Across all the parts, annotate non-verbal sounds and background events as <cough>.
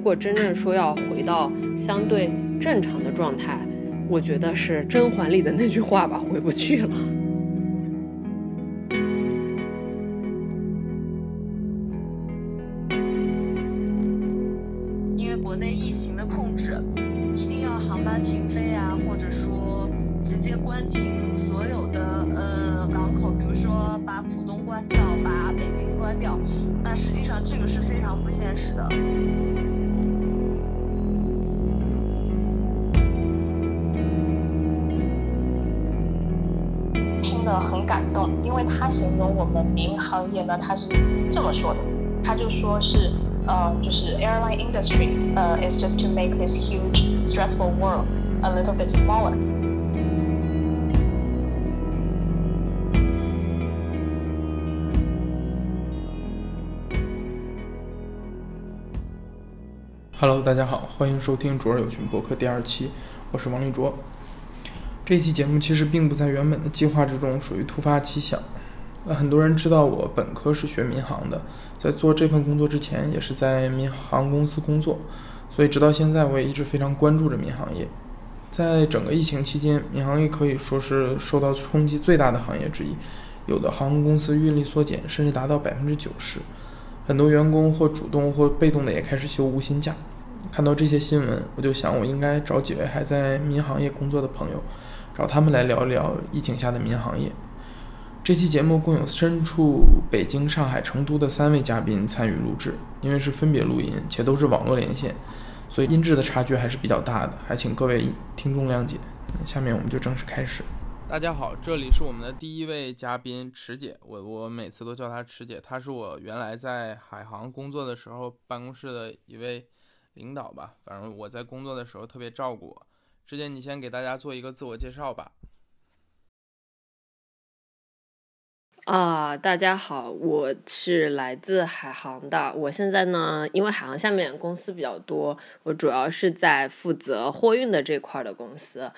如果真正说要回到相对正常的状态，我觉得是甄嬛里的那句话吧，回不去了。Just to make this huge stressful world a little bit smaller。Hello，大家好，欢迎收听卓尔有群博客第二期，我是王立卓。这期节目其实并不在原本的计划之中，属于突发奇想。呃，很多人知道我本科是学民航的，在做这份工作之前，也是在民航公司工作，所以直到现在，我也一直非常关注着民航业。在整个疫情期间，民航业可以说是受到冲击最大的行业之一，有的航空公司运力缩减，甚至达到百分之九十，很多员工或主动或被动的也开始休无薪假。看到这些新闻，我就想，我应该找几位还在民航业工作的朋友，找他们来聊一聊疫情下的民航业。这期节目共有身处北京、上海、成都的三位嘉宾参与录制，因为是分别录音，且都是网络连线，所以音质的差距还是比较大的，还请各位听众谅解。下面我们就正式开始。大家好，这里是我们的第一位嘉宾池姐，我我每次都叫她池姐，她是我原来在海航工作的时候办公室的一位。领导吧，反正我在工作的时候特别照顾我。池姐你先给大家做一个自我介绍吧。啊，大家好，我是来自海航的。我现在呢，因为海航下面公司比较多，我主要是在负责货运的这块的公司，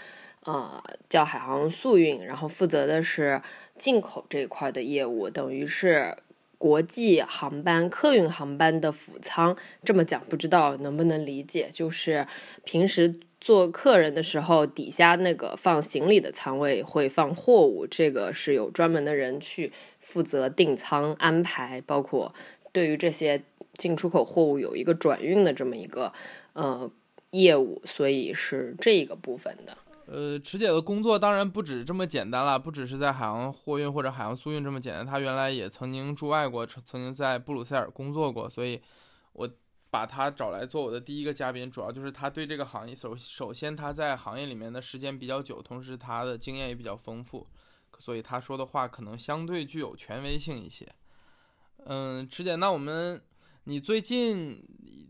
呃，叫海航速运，然后负责的是进口这一块的业务，等于是。国际航班、客运航班的辅舱，这么讲不知道能不能理解？就是平时做客人的时候，底下那个放行李的舱位会放货物，这个是有专门的人去负责订舱安排，包括对于这些进出口货物有一个转运的这么一个呃业务，所以是这一个部分的。呃，池姐的工作当然不止这么简单了，不只是在海洋货运或者海洋速运这么简单。她原来也曾经驻外过，曾经在布鲁塞尔工作过，所以我把他找来做我的第一个嘉宾，主要就是他对这个行业首首先他在行业里面的时间比较久，同时他的经验也比较丰富，所以他说的话可能相对具有权威性一些。嗯，池姐，那我们你最近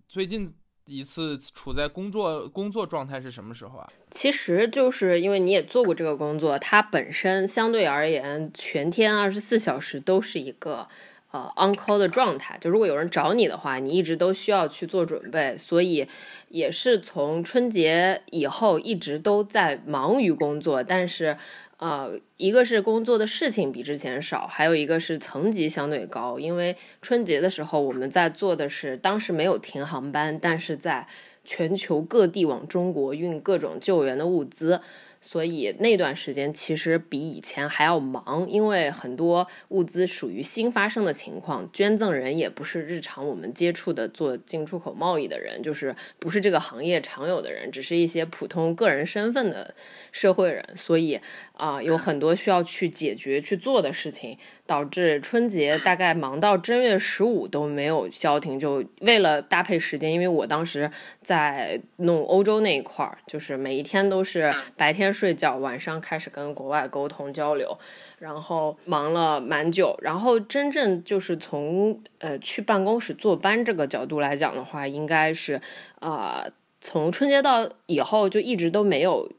最近。一次处在工作工作状态是什么时候啊？其实就是因为你也做过这个工作，它本身相对而言，全天二十四小时都是一个呃 on call 的状态。就如果有人找你的话，你一直都需要去做准备，所以也是从春节以后一直都在忙于工作，但是。呃，一个是工作的事情比之前少，还有一个是层级相对高。因为春节的时候，我们在做的是当时没有停航班，但是在全球各地往中国运各种救援的物资。所以那段时间其实比以前还要忙，因为很多物资属于新发生的情况，捐赠人也不是日常我们接触的做进出口贸易的人，就是不是这个行业常有的人，只是一些普通个人身份的社会人，所以啊，有很多需要去解决去做的事情，导致春节大概忙到正月十五都没有消停。就为了搭配时间，因为我当时在弄欧洲那一块儿，就是每一天都是白天。睡觉，晚上开始跟国外沟通交流，然后忙了蛮久。然后真正就是从呃去办公室坐班这个角度来讲的话，应该是啊从春节到以后就一直都没有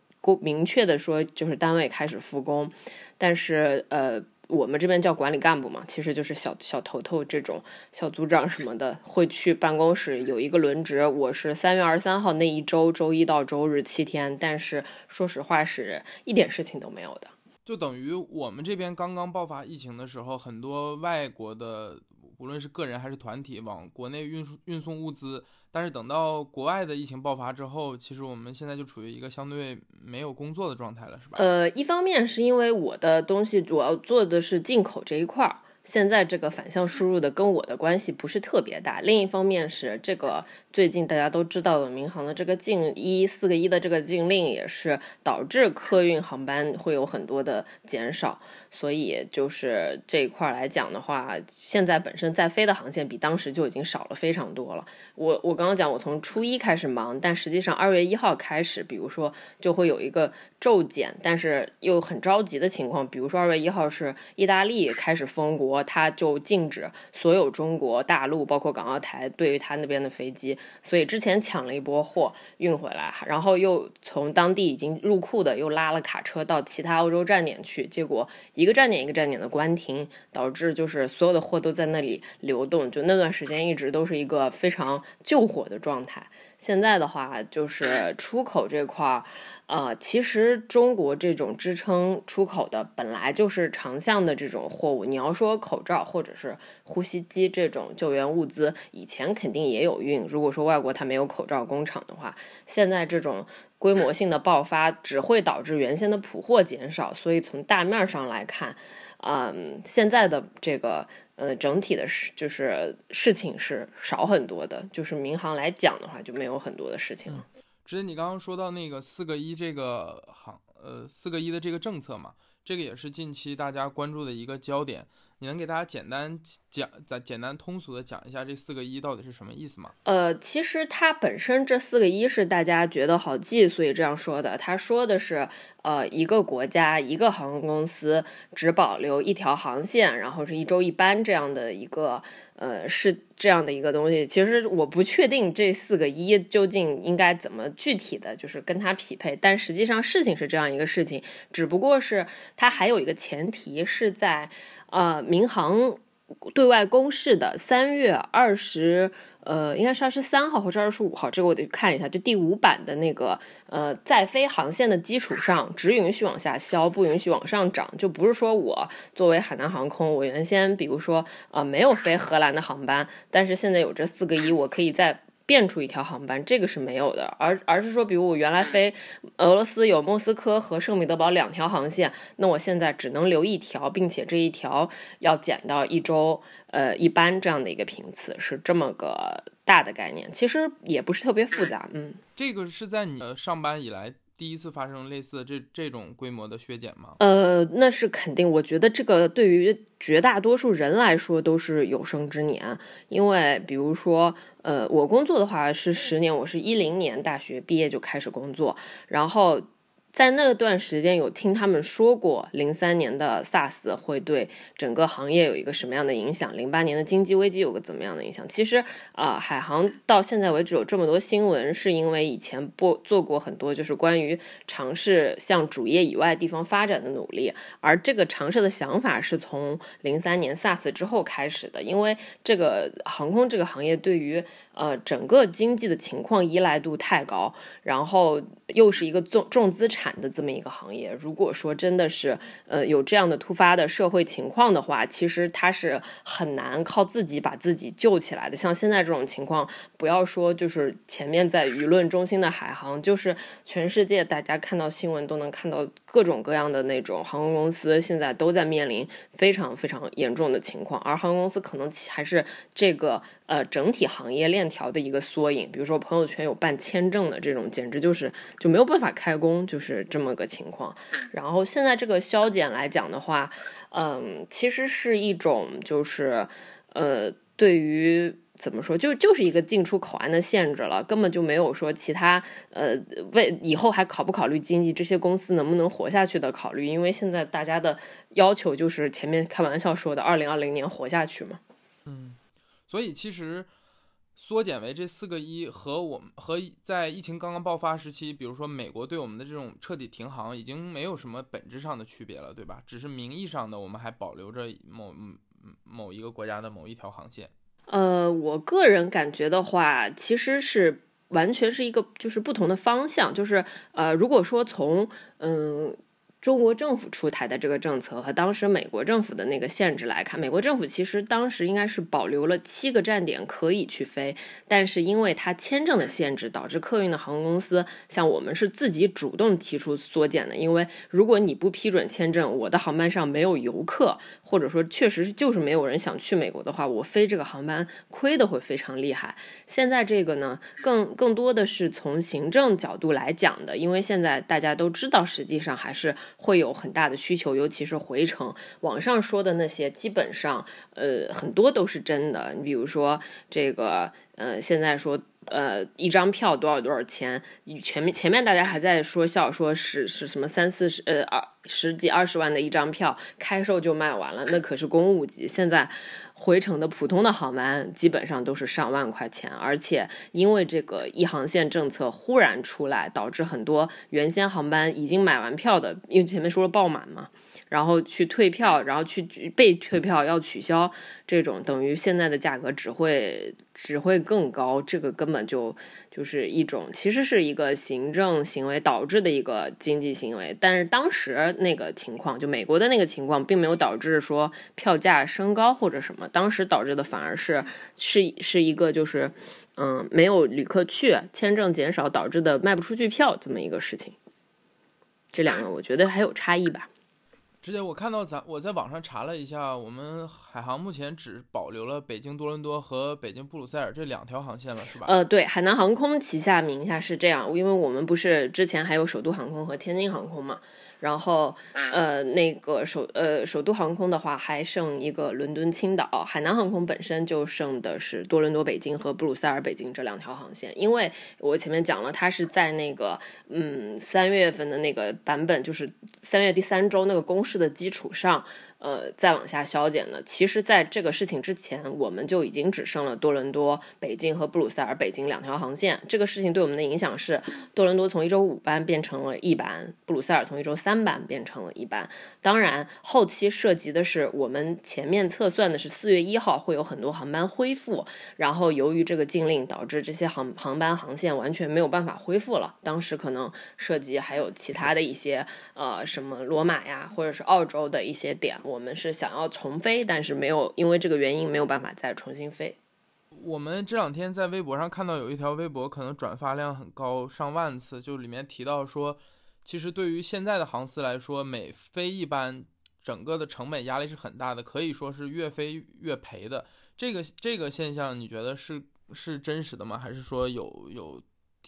明确的说就是单位开始复工，但是呃。我们这边叫管理干部嘛，其实就是小小头头这种小组长什么的，会去办公室有一个轮值。我是三月二十三号那一周，周一到周日七天，但是说实话是一点事情都没有的。就等于我们这边刚刚爆发疫情的时候，很多外国的无论是个人还是团体往国内运输运送物资。但是等到国外的疫情爆发之后，其实我们现在就处于一个相对没有工作的状态了，是吧？呃，一方面是因为我的东西主要做的是进口这一块儿。现在这个反向输入的跟我的关系不是特别大。另一方面是这个最近大家都知道的民航的这个禁一四个一的这个禁令，也是导致客运航班会有很多的减少。所以就是这一块来讲的话，现在本身在飞的航线比当时就已经少了非常多了。我我刚刚讲我从初一开始忙，但实际上二月一号开始，比如说就会有一个骤减，但是又很着急的情况。比如说二月一号是意大利开始封国。他就禁止所有中国大陆，包括港澳台，对于他那边的飞机，所以之前抢了一波货运回来，然后又从当地已经入库的又拉了卡车到其他欧洲站点去，结果一一个站点一个站点的关停，导致就是所有的货都在那里流动，就那段时间一直都是一个非常救火的状态。现在的话，就是出口这块儿，呃，其实中国这种支撑出口的本来就是长项的这种货物。你要说口罩或者是呼吸机这种救援物资，以前肯定也有运。如果说外国它没有口罩工厂的话，现在这种规模性的爆发只会导致原先的普货减少。所以从大面上来看，嗯，现在的这个。呃，整体的事就是事情是少很多的，就是民航来讲的话，就没有很多的事情了。之前你刚刚说到那个四个一这个行呃四个一的这个政策嘛，这个也是近期大家关注的一个焦点。你能给大家简单讲、再简单通俗的讲一下这四个一到底是什么意思吗？呃，其实它本身这四个一是大家觉得好记，所以这样说的。他说的是，呃，一个国家一个航空公司只保留一条航线，然后是一周一班这样的一个，呃，是这样的一个东西。其实我不确定这四个一究竟应该怎么具体的就是跟它匹配，但实际上事情是这样一个事情，只不过是它还有一个前提是在。呃，民航对外公示的三月二十，呃，应该是二十三号或者二十五号，这个我得看一下。就第五版的那个，呃，在飞航线的基础上，只允许往下消，不允许往上涨。就不是说我作为海南航空，我原先比如说，呃，没有飞荷兰的航班，但是现在有这四个一，我可以在。变出一条航班，这个是没有的，而而是说，比如我原来飞俄罗斯有莫斯科和圣彼得堡两条航线，那我现在只能留一条，并且这一条要减到一周呃一班这样的一个频次，是这么个大的概念，其实也不是特别复杂，嗯。这个是在你上班以来。第一次发生类似这这种规模的削减吗？呃，那是肯定。我觉得这个对于绝大多数人来说都是有生之年，因为比如说，呃，我工作的话是十年，我是一零年大学毕业就开始工作，然后。在那段时间，有听他们说过，零三年的 SARS 会对整个行业有一个什么样的影响？零八年的经济危机有个怎么样的影响？其实啊，海航到现在为止有这么多新闻，是因为以前不做过很多就是关于尝试向主业以外地方发展的努力，而这个尝试的想法是从零三年 SARS 之后开始的，因为这个航空这个行业对于。呃，整个经济的情况依赖度太高，然后又是一个重重资产的这么一个行业。如果说真的是呃有这样的突发的社会情况的话，其实它是很难靠自己把自己救起来的。像现在这种情况，不要说就是前面在舆论中心的海航，就是全世界大家看到新闻都能看到各种各样的那种航空公司现在都在面临非常非常严重的情况，而航空公司可能还是这个。呃，整体行业链链条的一个缩影，比如说朋友圈有办签证的这种，简直就是就没有办法开工，就是这么个情况。然后现在这个削减来讲的话，嗯，其实是一种就是呃，对于怎么说，就就是一个进出口岸的限制了，根本就没有说其他呃为以后还考不考虑经济，这些公司能不能活下去的考虑，因为现在大家的要求就是前面开玩笑说的二零二零年活下去嘛。嗯。所以其实缩减为这四个一，和我们和在疫情刚刚爆发时期，比如说美国对我们的这种彻底停航，已经没有什么本质上的区别了，对吧？只是名义上的，我们还保留着某某一个国家的某一条航线。呃，我个人感觉的话，其实是完全是一个就是不同的方向，就是呃，如果说从嗯。中国政府出台的这个政策和当时美国政府的那个限制来看，美国政府其实当时应该是保留了七个站点可以去飞，但是因为它签证的限制，导致客运的航空公司像我们是自己主动提出缩减的，因为如果你不批准签证，我的航班上没有游客，或者说确实就是没有人想去美国的话，我飞这个航班亏的会非常厉害。现在这个呢，更更多的是从行政角度来讲的，因为现在大家都知道，实际上还是。会有很大的需求，尤其是回程。网上说的那些，基本上，呃，很多都是真的。你比如说这个，呃，现在说，呃，一张票多少多少钱？前面前面大家还在说笑，说是是什么三四十，呃，二十几二十万的一张票，开售就卖完了，那可是公务级。现在。回程的普通的航班基本上都是上万块钱，而且因为这个一航线政策忽然出来，导致很多原先航班已经买完票的，因为前面说了爆满嘛。然后去退票，然后去被退票要取消，这种等于现在的价格只会只会更高，这个根本就就是一种其实是一个行政行为导致的一个经济行为，但是当时那个情况，就美国的那个情况，并没有导致说票价升高或者什么，当时导致的反而是是是一个就是嗯没有旅客去，签证减少导致的卖不出去票这么一个事情，这两个我觉得还有差异吧。之前我看到咱我在网上查了一下，我们海航目前只保留了北京多伦多和北京布鲁塞尔这两条航线了，是吧？呃，对，海南航空旗下名下是这样，因为我们不是之前还有首都航空和天津航空嘛。然后，呃，那个首呃首都航空的话，还剩一个伦敦青岛。海南航空本身就剩的是多伦多北京和布鲁塞尔北京这两条航线。因为我前面讲了，它是在那个嗯三月份的那个版本，就是三月第三周那个公示的基础上。呃，再往下削减呢？其实，在这个事情之前，我们就已经只剩了多伦多、北京和布鲁塞尔北京两条航线。这个事情对我们的影响是，多伦多从一周五班变成了一班，布鲁塞尔从一周三班变成了一班。当然，后期涉及的是我们前面测算的是四月一号会有很多航班恢复，然后由于这个禁令导致这些航航班航线完全没有办法恢复了。当时可能涉及还有其他的一些呃什么罗马呀，或者是澳洲的一些点。我们是想要重飞，但是没有因为这个原因没有办法再重新飞。我们这两天在微博上看到有一条微博，可能转发量很高，上万次，就里面提到说，其实对于现在的航司来说，每飞一班，整个的成本压力是很大的，可以说是越飞越赔的。这个这个现象，你觉得是是真实的吗？还是说有有？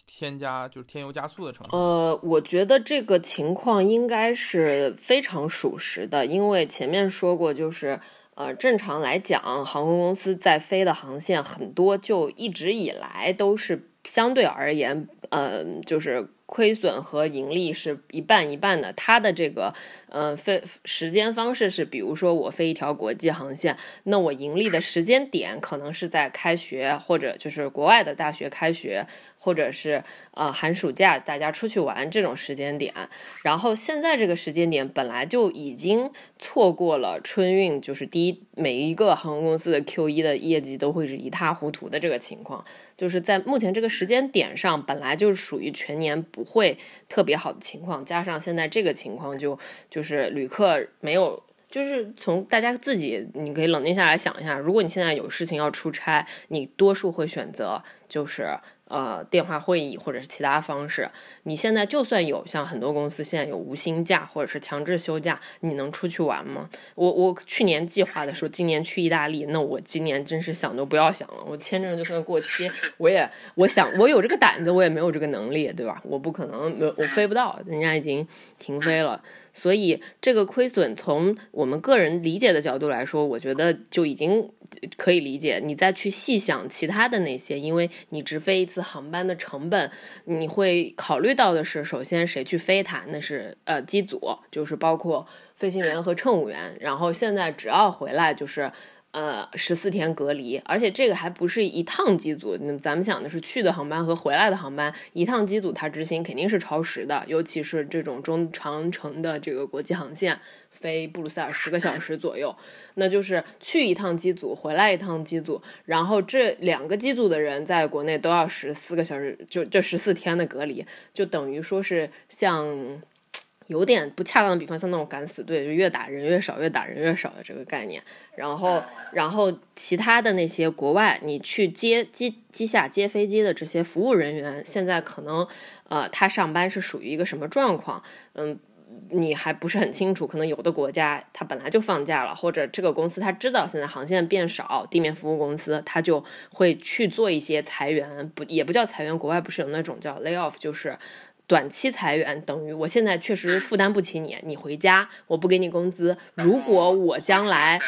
添加就是添油加醋的成分。呃，我觉得这个情况应该是非常属实的，因为前面说过，就是呃，正常来讲，航空公司在飞的航线很多，就一直以来都是相对而言，嗯，就是。亏损和盈利是一半一半的，它的这个，呃，飞时间方式是，比如说我飞一条国际航线，那我盈利的时间点可能是在开学或者就是国外的大学开学。或者是呃寒暑假大家出去玩这种时间点，然后现在这个时间点本来就已经错过了春运，就是第一每一个航空公司的 Q 一的业绩都会是一塌糊涂的这个情况，就是在目前这个时间点上本来就是属于全年不会特别好的情况，加上现在这个情况就就是旅客没有，就是从大家自己你可以冷静下来想一下，如果你现在有事情要出差，你多数会选择就是。呃，电话会议或者是其他方式，你现在就算有像很多公司现在有无薪假或者是强制休假，你能出去玩吗？我我去年计划的时候，今年去意大利，那我今年真是想都不要想了。我签证就算过期，我也我想我有这个胆子，我也没有这个能力，对吧？我不可能，我飞不到，人家已经停飞了。所以这个亏损从我们个人理解的角度来说，我觉得就已经可以理解。你再去细想其他的那些，因为你直飞一次航班的成本，你会考虑到的是，首先谁去飞它，那是呃机组，就是包括飞行员和乘务员。然后现在只要回来就是。呃，十四天隔离，而且这个还不是一趟机组，咱们想的是去的航班和回来的航班，一趟机组它执行肯定是超时的，尤其是这种中长程的这个国际航线，飞布鲁塞尔十个小时左右，那就是去一趟机组，回来一趟机组，然后这两个机组的人在国内都要十四个小时，就这十四天的隔离，就等于说是像。有点不恰当的比方，像那种敢死队，就越打人越少，越打人越少的这个概念。然后，然后其他的那些国外，你去接机机下接飞机的这些服务人员，现在可能呃，他上班是属于一个什么状况？嗯，你还不是很清楚。可能有的国家他本来就放假了，或者这个公司他知道现在航线变少，地面服务公司他就会去做一些裁员，不也不叫裁员，国外不是有那种叫 lay off，就是。短期裁员等于我现在确实负担不起你，你回家，我不给你工资。如果我将来，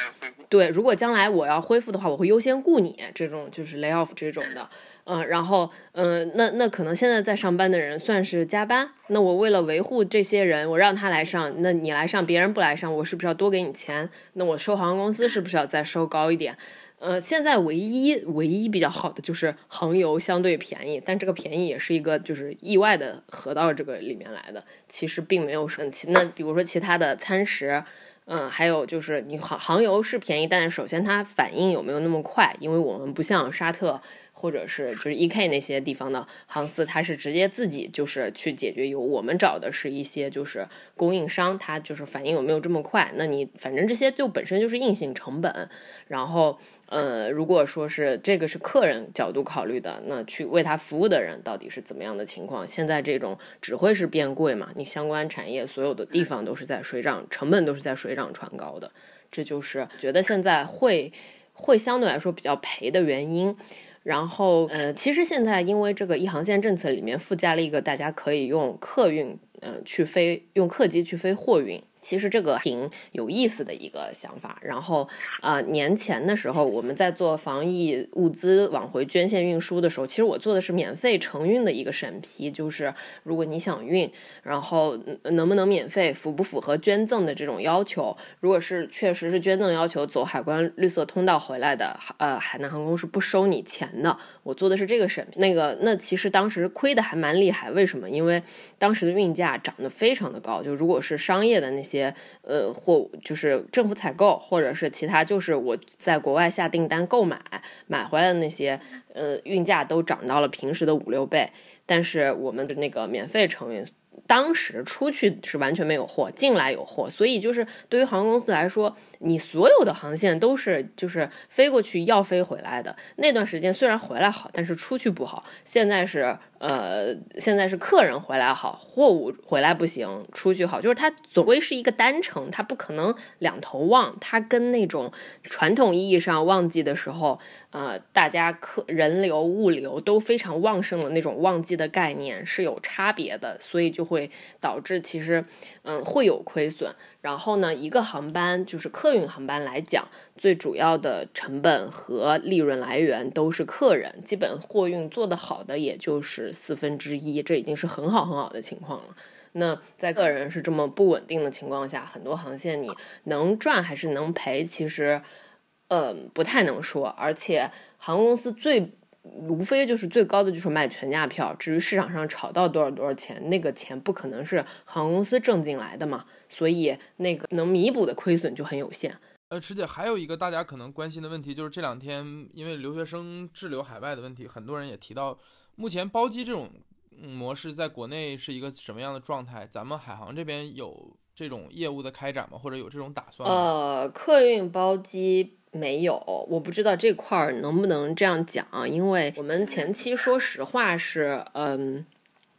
对，如果将来我要恢复的话，我会优先雇你。这种就是 lay off 这种的，嗯，然后，嗯，那那可能现在在上班的人算是加班，那我为了维护这些人，我让他来上，那你来上，别人不来上，我是不是要多给你钱？那我收航空公司是不是要再收高一点？呃，现在唯一唯一比较好的就是航油相对便宜，但这个便宜也是一个就是意外的合到这个里面来的，其实并没有说。那比如说其他的餐食，嗯，还有就是你航航油是便宜，但是首先它反应有没有那么快？因为我们不像沙特。或者是就是 E K 那些地方的航司，它是直接自己就是去解决油。我们找的是一些就是供应商，它就是反应有没有这么快？那你反正这些就本身就是硬性成本。然后呃，如果说是这个是客人角度考虑的，那去为他服务的人到底是怎么样的情况？现在这种只会是变贵嘛？你相关产业所有的地方都是在水涨，成本都是在水涨船高的。这就是觉得现在会会相对来说比较赔的原因。然后，呃，其实现在因为这个一航线政策里面附加了一个，大家可以用客运，嗯，去飞，用客机去飞货运。其实这个挺有意思的一个想法。然后，呃，年前的时候，我们在做防疫物资往回捐献运输的时候，其实我做的是免费承运的一个审批，就是如果你想运，然后能不能免费，符不符合捐赠的这种要求？如果是确实是捐赠要求，走海关绿色通道回来的，呃，海南航空是不收你钱的。我做的是这个审批，那个那其实当时亏的还蛮厉害。为什么？因为当时的运价涨得非常的高，就如果是商业的那些呃货，就是政府采购或者是其他，就是我在国外下订单购买买回来的那些，呃，运价都涨到了平时的五六倍。但是我们的那个免费承运。当时出去是完全没有货，进来有货，所以就是对于航空公司来说，你所有的航线都是就是飞过去要飞回来的。那段时间虽然回来好，但是出去不好。现在是。呃，现在是客人回来好，货物回来不行，出去好，就是它总归是一个单程，它不可能两头旺。它跟那种传统意义上旺季的时候，呃，大家客人流、物流都非常旺盛的那种旺季的概念是有差别的，所以就会导致其实。嗯，会有亏损。然后呢，一个航班就是客运航班来讲，最主要的成本和利润来源都是客人。基本货运做得好的也就是四分之一，这已经是很好很好的情况了。那在个人是这么不稳定的情况下，很多航线你能赚还是能赔，其实，嗯，不太能说。而且航空公司最。无非就是最高的就是卖全价票，至于市场上炒到多少多少钱，那个钱不可能是航空公司挣进来的嘛，所以那个能弥补的亏损就很有限。呃，池姐还有一个大家可能关心的问题，就是这两天因为留学生滞留海外的问题，很多人也提到，目前包机这种模式在国内是一个什么样的状态？咱们海航这边有这种业务的开展吗？或者有这种打算吗？呃，客运包机。没有，我不知道这块儿能不能这样讲，因为我们前期说实话是，嗯，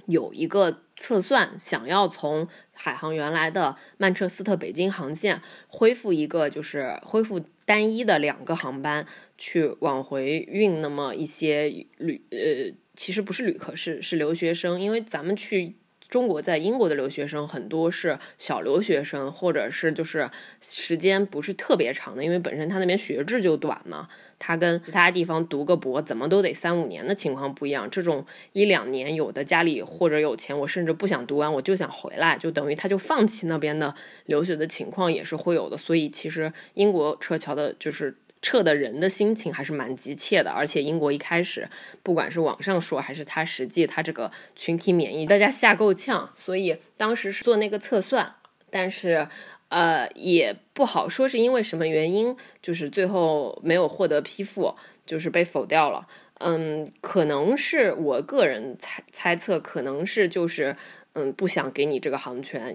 有一个测算，想要从海航原来的曼彻斯特北京航线恢复一个，就是恢复单一的两个航班去往回运那么一些旅，呃，其实不是旅客，是是留学生，因为咱们去。中国在英国的留学生很多是小留学生，或者是就是时间不是特别长的，因为本身他那边学制就短嘛。他跟其他地方读个博怎么都得三五年的情况不一样。这种一两年，有的家里或者有钱，我甚至不想读完，我就想回来，就等于他就放弃那边的留学的情况也是会有的。所以其实英国撤侨的就是。撤的人的心情还是蛮急切的，而且英国一开始，不管是网上说还是他实际，他这个群体免疫，大家吓够呛，所以当时是做那个测算，但是呃也不好说是因为什么原因，就是最后没有获得批复，就是被否掉了。嗯，可能是我个人猜猜测，可能是就是嗯不想给你这个航权，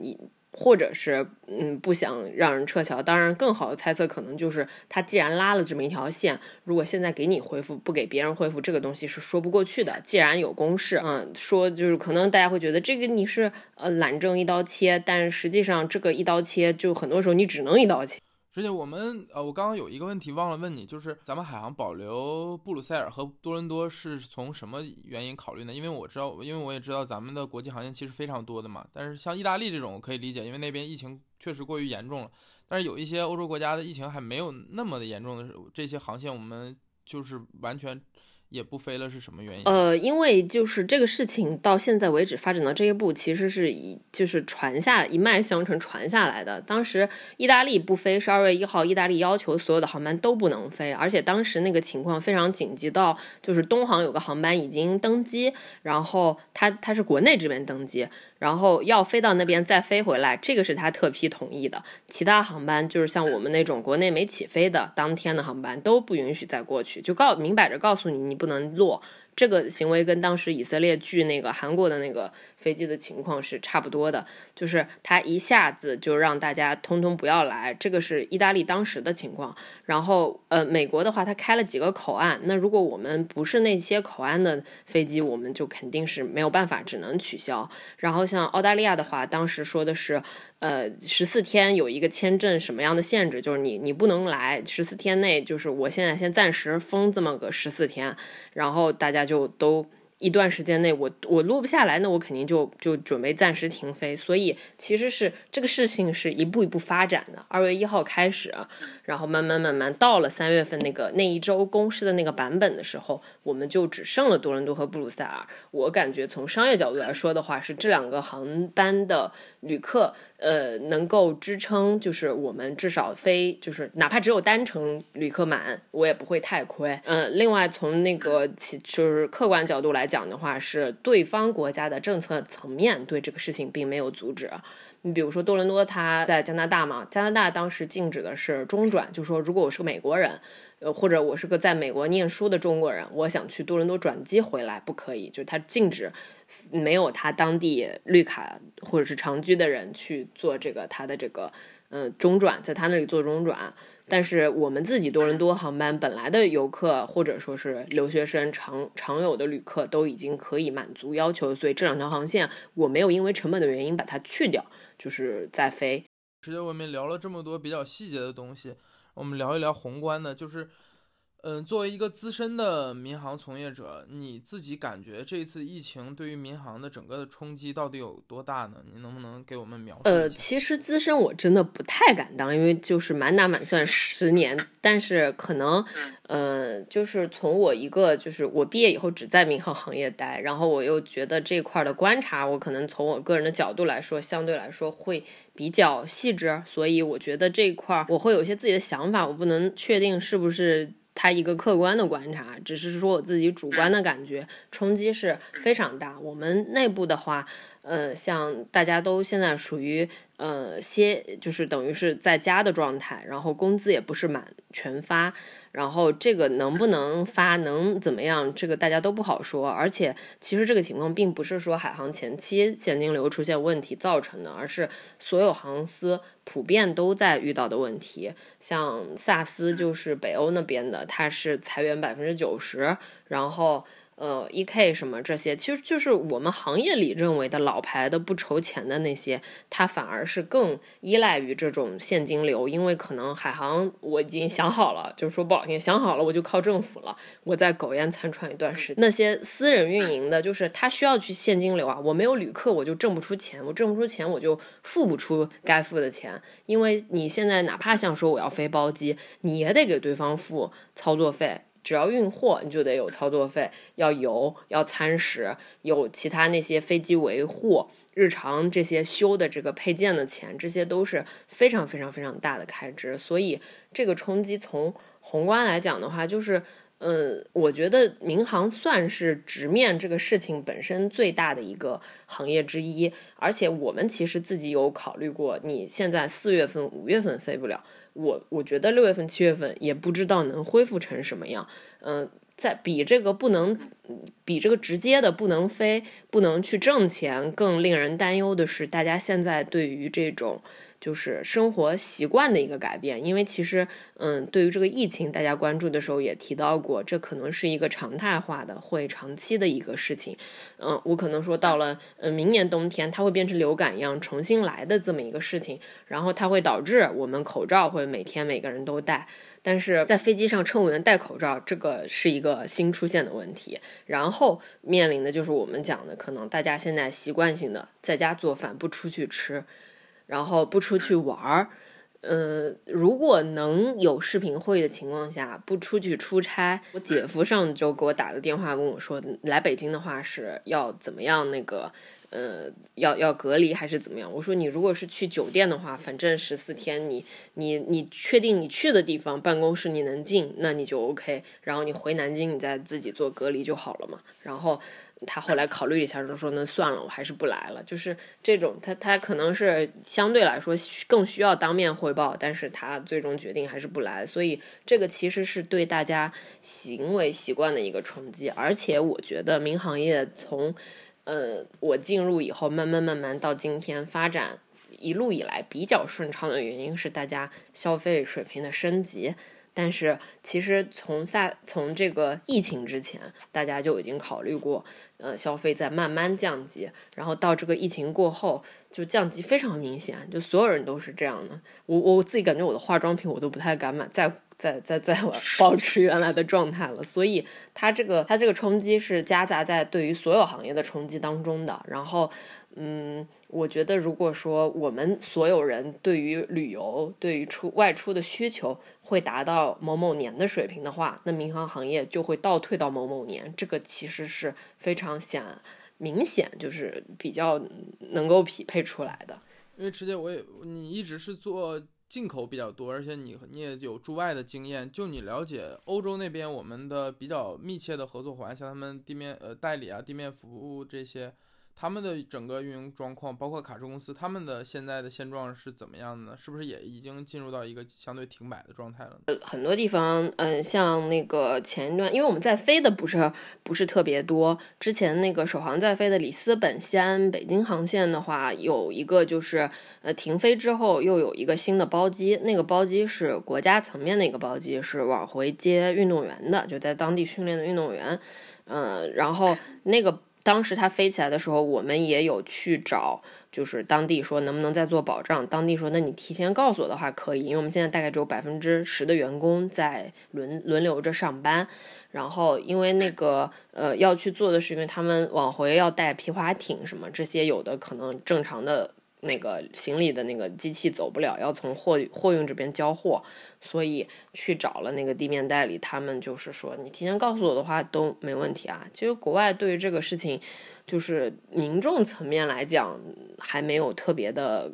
或者是嗯不想让人撤侨。当然，更好的猜测可能就是他既然拉了这么一条线，如果现在给你恢复，不给别人恢复，这个东西是说不过去的。既然有公式，嗯，说就是可能大家会觉得这个你是呃懒政一刀切，但实际上这个一刀切就很多时候你只能一刀切。而且我们呃，我刚刚有一个问题忘了问你，就是咱们海航保留布鲁塞尔和多伦多是从什么原因考虑呢？因为我知道，因为我也知道咱们的国际航线其实非常多的嘛。但是像意大利这种我可以理解，因为那边疫情确实过于严重了。但是有一些欧洲国家的疫情还没有那么的严重的这些航线，我们就是完全。也不飞了是什么原因？呃，因为就是这个事情到现在为止发展到这一步，其实是以就是传下一脉相承传下来的。当时意大利不飞十二月一号，意大利要求所有的航班都不能飞，而且当时那个情况非常紧急，到就是东航有个航班已经登机，然后它它是国内这边登机。然后要飞到那边再飞回来，这个是他特批同意的。其他航班就是像我们那种国内没起飞的当天的航班都不允许再过去，就告明摆着告诉你，你不能落。这个行为跟当时以色列拒那个韩国的那个飞机的情况是差不多的，就是他一下子就让大家通通不要来，这个是意大利当时的情况。然后，呃，美国的话，他开了几个口岸，那如果我们不是那些口岸的飞机，我们就肯定是没有办法，只能取消。然后像澳大利亚的话，当时说的是，呃，十四天有一个签证什么样的限制，就是你你不能来十四天内，就是我现在先暂时封这么个十四天，然后大家。就都一段时间内，我我落不下来，那我肯定就就准备暂时停飞。所以其实是这个事情是一步一步发展的。二月一号开始，然后慢慢慢慢到了三月份那个那一周公示的那个版本的时候，我们就只剩了多伦多和布鲁塞尔。我感觉从商业角度来说的话，是这两个航班的旅客。呃，能够支撑，就是我们至少飞，就是哪怕只有单程旅客满，我也不会太亏。嗯，另外从那个其就是客观角度来讲讲的话，是对方国家的政策层面对这个事情并没有阻止。你比如说多伦多，他在加拿大嘛，加拿大当时禁止的是中转，就说如果我是个美国人。呃，或者我是个在美国念书的中国人，我想去多伦多转机回来，不可以，就是他禁止没有他当地绿卡或者是长居的人去做这个他的这个呃中转，在他那里做中转。但是我们自己多伦多航班本来的游客或者说是留学生常常有的旅客都已经可以满足要求，所以这两条航线我没有因为成本的原因把它去掉，就是在飞。其实我们聊了这么多比较细节的东西。我们聊一聊宏观的，就是，嗯，作为一个资深的民航从业者，你自己感觉这次疫情对于民航的整个的冲击到底有多大呢？你能不能给我们描述？呃，其实资深我真的不太敢当，因为就是满打满算十年，但是可能，呃，就是从我一个就是我毕业以后只在民航行业待，然后我又觉得这块的观察，我可能从我个人的角度来说，相对来说会。比较细致，所以我觉得这一块儿我会有一些自己的想法，我不能确定是不是他一个客观的观察，只是说我自己主观的感觉，冲击是非常大。我们内部的话。呃，像大家都现在属于呃歇，就是等于是在家的状态，然后工资也不是满全发，然后这个能不能发，能怎么样，这个大家都不好说。而且其实这个情况并不是说海航前期现金流出现问题造成的，而是所有航司普遍都在遇到的问题。像萨斯就是北欧那边的，它是裁员百分之九十，然后。呃，E K 什么这些，其实就是我们行业里认为的老牌的不愁钱的那些，它反而是更依赖于这种现金流，因为可能海航我已经想好了，就是说不好听，想好了我就靠政府了，我在苟延残喘一段时间。那些私人运营的，就是他需要去现金流啊，我没有旅客我就挣不出钱，我挣不出钱我就付不出该付的钱，因为你现在哪怕像说我要飞包机，你也得给对方付操作费。只要运货，你就得有操作费，要油，要餐食，有其他那些飞机维护、日常这些修的这个配件的钱，这些都是非常非常非常大的开支。所以这个冲击从宏观来讲的话，就是，嗯，我觉得民航算是直面这个事情本身最大的一个行业之一。而且我们其实自己有考虑过，你现在四月份、五月份飞不了。我我觉得六月份、七月份也不知道能恢复成什么样，嗯，在比这个不能，比这个直接的不能飞、不能去挣钱更令人担忧的是，大家现在对于这种。就是生活习惯的一个改变，因为其实，嗯，对于这个疫情，大家关注的时候也提到过，这可能是一个常态化的、会长期的一个事情。嗯，我可能说到了，嗯，明年冬天它会变成流感一样重新来的这么一个事情，然后它会导致我们口罩会每天每个人都戴，但是在飞机上乘务员戴口罩，这个是一个新出现的问题。然后面临的就是我们讲的，可能大家现在习惯性的在家做饭，不出去吃。然后不出去玩儿，呃，如果能有视频会议的情况下，不出去出差，我姐夫上周给我打个电话问我说，来北京的话是要怎么样那个。呃，要要隔离还是怎么样？我说你如果是去酒店的话，反正十四天，你你你确定你去的地方办公室你能进，那你就 OK。然后你回南京，你再自己做隔离就好了嘛。然后他后来考虑一下，就说那算了，我还是不来了。就是这种，他他可能是相对来说更需要当面汇报，但是他最终决定还是不来。所以这个其实是对大家行为习惯的一个冲击，而且我觉得民航业从。呃，我进入以后，慢慢慢慢到今天发展一路以来比较顺畅的原因是大家消费水平的升级。但是其实从下从这个疫情之前，大家就已经考虑过，呃，消费在慢慢降级，然后到这个疫情过后就降级非常明显，就所有人都是这样的。我我自己感觉我的化妆品我都不太敢买，再再再再 <laughs> 保持原来的状态了，所以它这个它这个冲击是夹杂在对于所有行业的冲击当中的。然后，嗯，我觉得如果说我们所有人对于旅游、对于出外出的需求会达到某某年的水平的话，那民航行业就会倒退到某某年。这个其实是非常显明显，就是比较能够匹配出来的。因为池姐，我也你一直是做。进口比较多，而且你你也有驻外的经验。就你了解欧洲那边，我们的比较密切的合作伙伴，像他们地面呃代理啊、地面服务这些。他们的整个运营状况，包括卡车公司，他们的现在的现状是怎么样的呢？是不是也已经进入到一个相对停摆的状态了？呃，很多地方，嗯，像那个前一段，因为我们在飞的不是不是特别多。之前那个首航在飞的里斯本西安北京航线的话，有一个就是呃停飞之后又有一个新的包机，那个包机是国家层面的一个包机，是往回接运动员的，就在当地训练的运动员。嗯，然后那个。当时它飞起来的时候，我们也有去找，就是当地说能不能再做保障。当地说，那你提前告诉我的话可以，因为我们现在大概只有百分之十的员工在轮轮流着上班。然后因为那个呃要去做的是，因为他们往回要带皮划艇什么这些，有的可能正常的。那个行李的那个机器走不了，要从货货运这边交货，所以去找了那个地面代理，他们就是说，你提前告诉我的话都没问题啊。其实国外对于这个事情，就是民众层面来讲，还没有特别的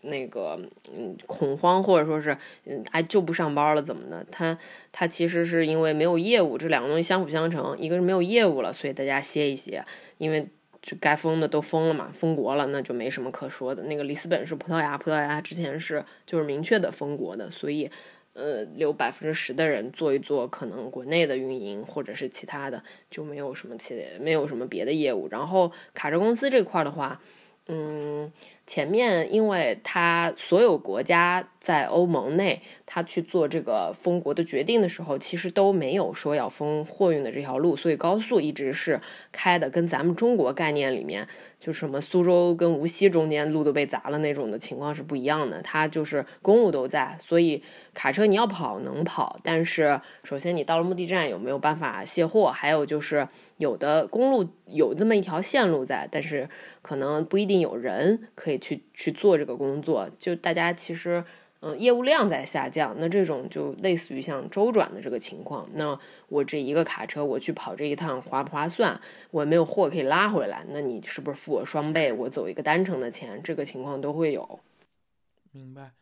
那个嗯恐慌，或者说是嗯哎就不上班了怎么的？他他其实是因为没有业务，这两个东西相辅相成，一个是没有业务了，所以大家歇一歇，因为。就该封的都封了嘛，封国了，那就没什么可说的。那个里斯本是葡萄牙，葡萄牙之前是就是明确的封国的，所以，呃，留百分之十的人做一做可能国内的运营或者是其他的，就没有什么其没有什么别的业务。然后卡车公司这块的话，嗯。前面，因为他所有国家在欧盟内，他去做这个封国的决定的时候，其实都没有说要封货运的这条路，所以高速一直是开的，跟咱们中国概念里面，就什么苏州跟无锡中间路都被砸了那种的情况是不一样的。它就是公路都在，所以卡车你要跑能跑，但是首先你到了目的站有没有办法卸货，还有就是。有的公路有这么一条线路在，但是可能不一定有人可以去去做这个工作。就大家其实，嗯，业务量在下降，那这种就类似于像周转的这个情况。那我这一个卡车我去跑这一趟划不划算？我没有货可以拉回来，那你是不是付我双倍？我走一个单程的钱，这个情况都会有。明白。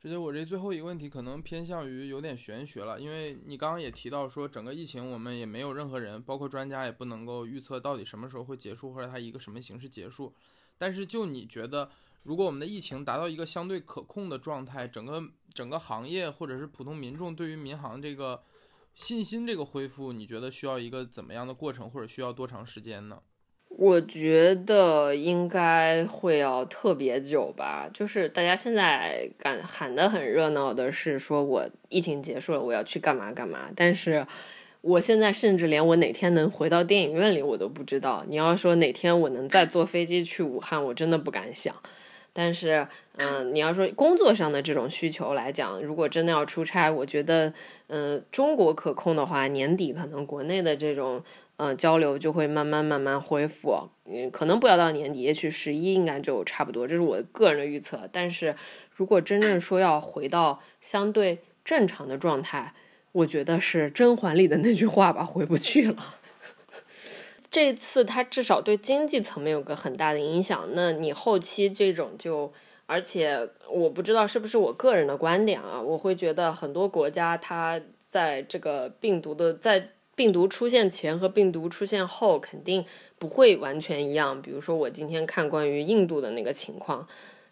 直接我这最后一个问题可能偏向于有点玄学了，因为你刚刚也提到说整个疫情我们也没有任何人，包括专家也不能够预测到底什么时候会结束或者它一个什么形式结束。但是就你觉得，如果我们的疫情达到一个相对可控的状态，整个整个行业或者是普通民众对于民航这个信心这个恢复，你觉得需要一个怎么样的过程，或者需要多长时间呢？我觉得应该会要特别久吧。就是大家现在敢喊得很热闹的是说，我疫情结束了，我要去干嘛干嘛。但是我现在甚至连我哪天能回到电影院里我都不知道。你要说哪天我能再坐飞机去武汉，我真的不敢想。但是，嗯，你要说工作上的这种需求来讲，如果真的要出差，我觉得，嗯，中国可控的话，年底可能国内的这种，呃，交流就会慢慢慢慢恢复。嗯，可能不要到年底，也许十一应该就差不多，这是我个人的预测。但是如果真正说要回到相对正常的状态，我觉得是甄嬛里的那句话吧，回不去了。这次它至少对经济层面有个很大的影响。那你后期这种就，而且我不知道是不是我个人的观点啊，我会觉得很多国家它在这个病毒的在病毒出现前和病毒出现后肯定不会完全一样。比如说我今天看关于印度的那个情况。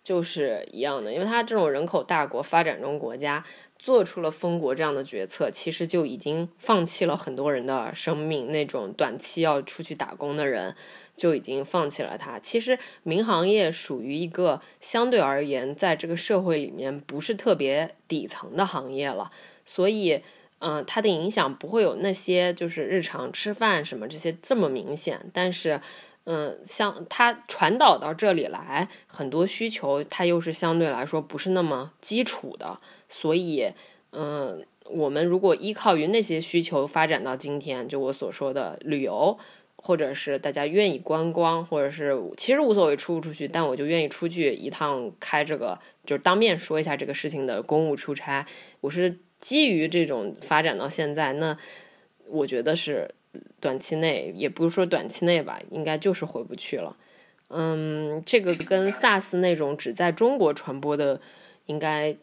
就是一样的，因为它这种人口大国、发展中国家做出了封国这样的决策，其实就已经放弃了很多人的生命。那种短期要出去打工的人就已经放弃了它。其实民航业属于一个相对而言，在这个社会里面不是特别底层的行业了，所以，嗯，它的影响不会有那些就是日常吃饭什么这些这么明显，但是。嗯，像它传导到这里来，很多需求它又是相对来说不是那么基础的，所以，嗯，我们如果依靠于那些需求发展到今天，就我所说的旅游，或者是大家愿意观光，或者是其实无所谓出不出去，但我就愿意出去一趟，开这个就是当面说一下这个事情的公务出差，我是基于这种发展到现在，那我觉得是。短期内也不是说短期内吧，应该就是回不去了。嗯，这个跟 SARS 那种只在中国传播的，应该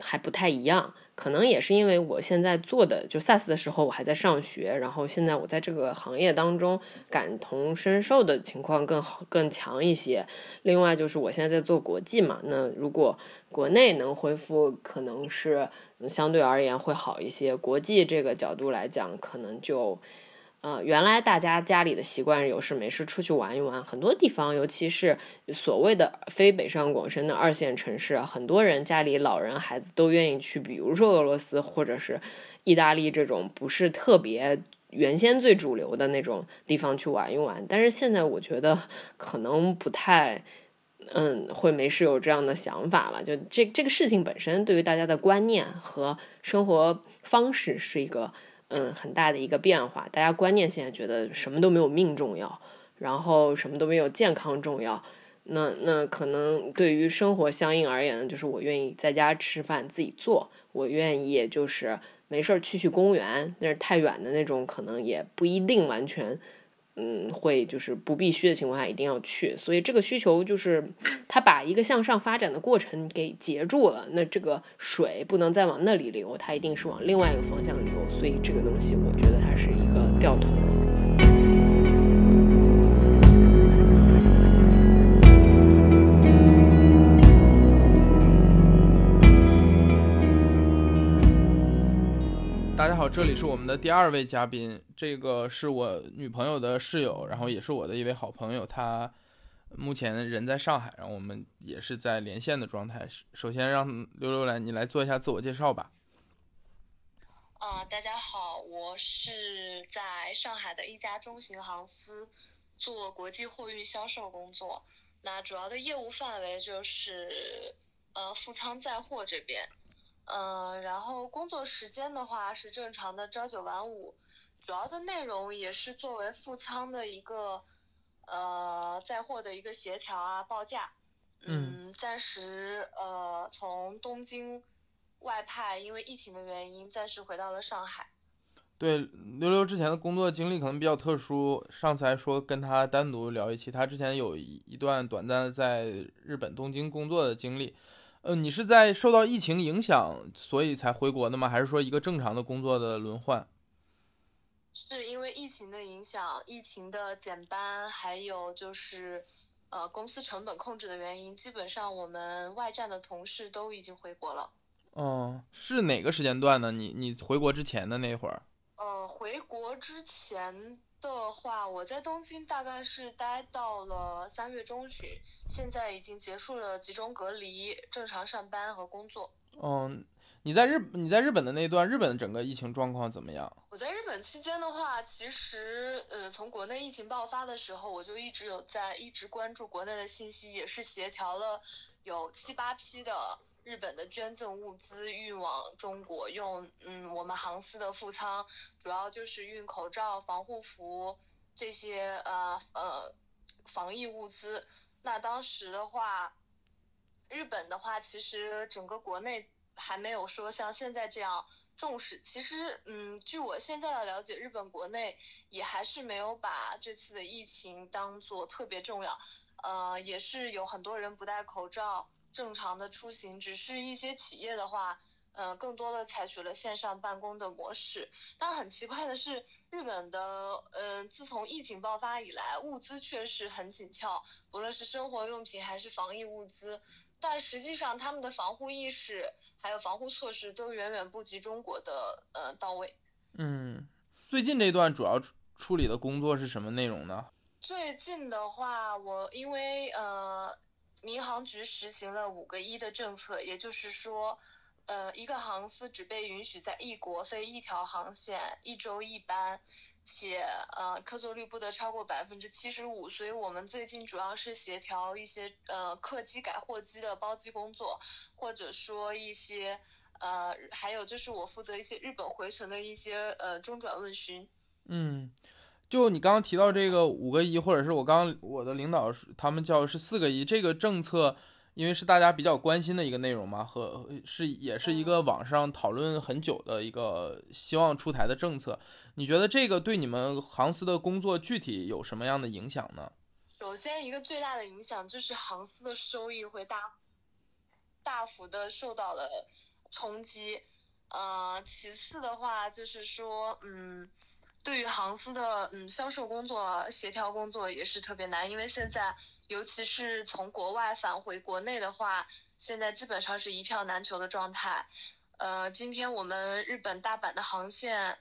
还不太一样。可能也是因为我现在做的，就 SARS 的时候我还在上学，然后现在我在这个行业当中感同身受的情况更好更强一些。另外就是我现在在做国际嘛，那如果国内能恢复，可能是相对而言会好一些。国际这个角度来讲，可能就。呃，原来大家家里的习惯有事没事出去玩一玩，很多地方，尤其是所谓的非北上广深的二线城市，很多人家里老人孩子都愿意去，比如说俄罗斯或者是意大利这种不是特别原先最主流的那种地方去玩一玩。但是现在我觉得可能不太，嗯，会没事有这样的想法了。就这这个事情本身，对于大家的观念和生活方式是一个。嗯，很大的一个变化，大家观念现在觉得什么都没有命重要，然后什么都没有健康重要。那那可能对于生活相应而言呢，就是我愿意在家吃饭自己做，我愿意就是没事儿去去公园，那是太远的那种可能也不一定完全。嗯，会就是不必须的情况下一定要去，所以这个需求就是它把一个向上发展的过程给截住了。那这个水不能再往那里流，它一定是往另外一个方向流，所以这个东西我觉得它是一个掉头。大家好，这里是我们的第二位嘉宾，这个是我女朋友的室友，然后也是我的一位好朋友，他目前人在上海，然后我们也是在连线的状态。首先让溜溜来，你来做一下自我介绍吧。啊，大家好，我是在上海的一家中型航司做国际货运销售工作，那主要的业务范围就是呃副仓载货这边。嗯，然后工作时间的话是正常的朝九晚五，主要的内容也是作为副仓的一个呃载货的一个协调啊报价。嗯，暂时呃从东京外派，因为疫情的原因，暂时回到了上海。对，溜溜之前的工作经历可能比较特殊，上次还说跟他单独聊一期，他之前有一一段短暂的在日本东京工作的经历。呃，你是在受到疫情影响，所以才回国的吗？还是说一个正常的工作的轮换？是因为疫情的影响，疫情的减班，还有就是呃公司成本控制的原因，基本上我们外站的同事都已经回国了。哦，是哪个时间段呢？你你回国之前的那会儿？呃，回国之前的话，我在东京大概是待到了三月中旬，现在已经结束了集中隔离，正常上班和工作。嗯，你在日你在日本的那段，日本整个疫情状况怎么样？我在日本期间的话，其实呃，从国内疫情爆发的时候，我就一直有在一直关注国内的信息，也是协调了有七八批的。日本的捐赠物资运往中国，用嗯我们航司的副舱，主要就是运口罩、防护服这些呃呃防疫物资。那当时的话，日本的话，其实整个国内还没有说像现在这样重视。其实嗯，据我现在的了解，日本国内也还是没有把这次的疫情当做特别重要。呃，也是有很多人不戴口罩。正常的出行，只是一些企业的话，呃，更多的采取了线上办公的模式。但很奇怪的是，日本的，嗯，自从疫情爆发以来，物资确实很紧俏，不论是生活用品还是防疫物资。但实际上，他们的防护意识还有防护措施都远远不及中国的，呃，到位。嗯，最近这段主要处理的工作是什么内容呢？最近的话，我因为，呃。民航局实行了五个一的政策，也就是说，呃，一个航司只被允许在一国飞一条航线，一周一班，且呃客座率不得超过百分之七十五。所以我们最近主要是协调一些呃客机改货机的包机工作，或者说一些呃还有就是我负责一些日本回程的一些呃中转问询。嗯。就你刚刚提到这个五个一，或者是我刚我的领导他们叫是四个一，这个政策，因为是大家比较关心的一个内容嘛，和是也是一个网上讨论很久的一个希望出台的政策。你觉得这个对你们航司的工作具体有什么样的影响呢？首先，一个最大的影响就是航司的收益会大大幅的受到了冲击。呃，其次的话就是说，嗯。对于航司的嗯销售工作、协调工作也是特别难，因为现在尤其是从国外返回国内的话，现在基本上是一票难求的状态。呃，今天我们日本大阪的航线，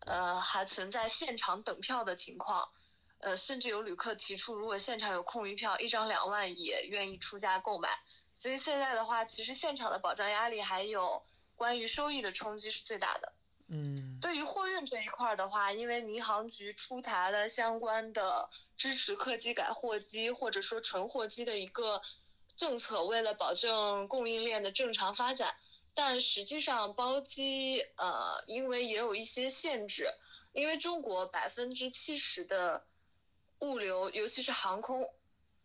呃还存在现场等票的情况，呃甚至有旅客提出，如果现场有空余票，一张两万也愿意出价购买。所以现在的话，其实现场的保障压力还有关于收益的冲击是最大的。嗯，对于货运这一块的话，因为民航局出台了相关的支持客机改货机或者说纯货机的一个政策，为了保证供应链的正常发展，但实际上包机呃，因为也有一些限制，因为中国百分之七十的物流，尤其是航空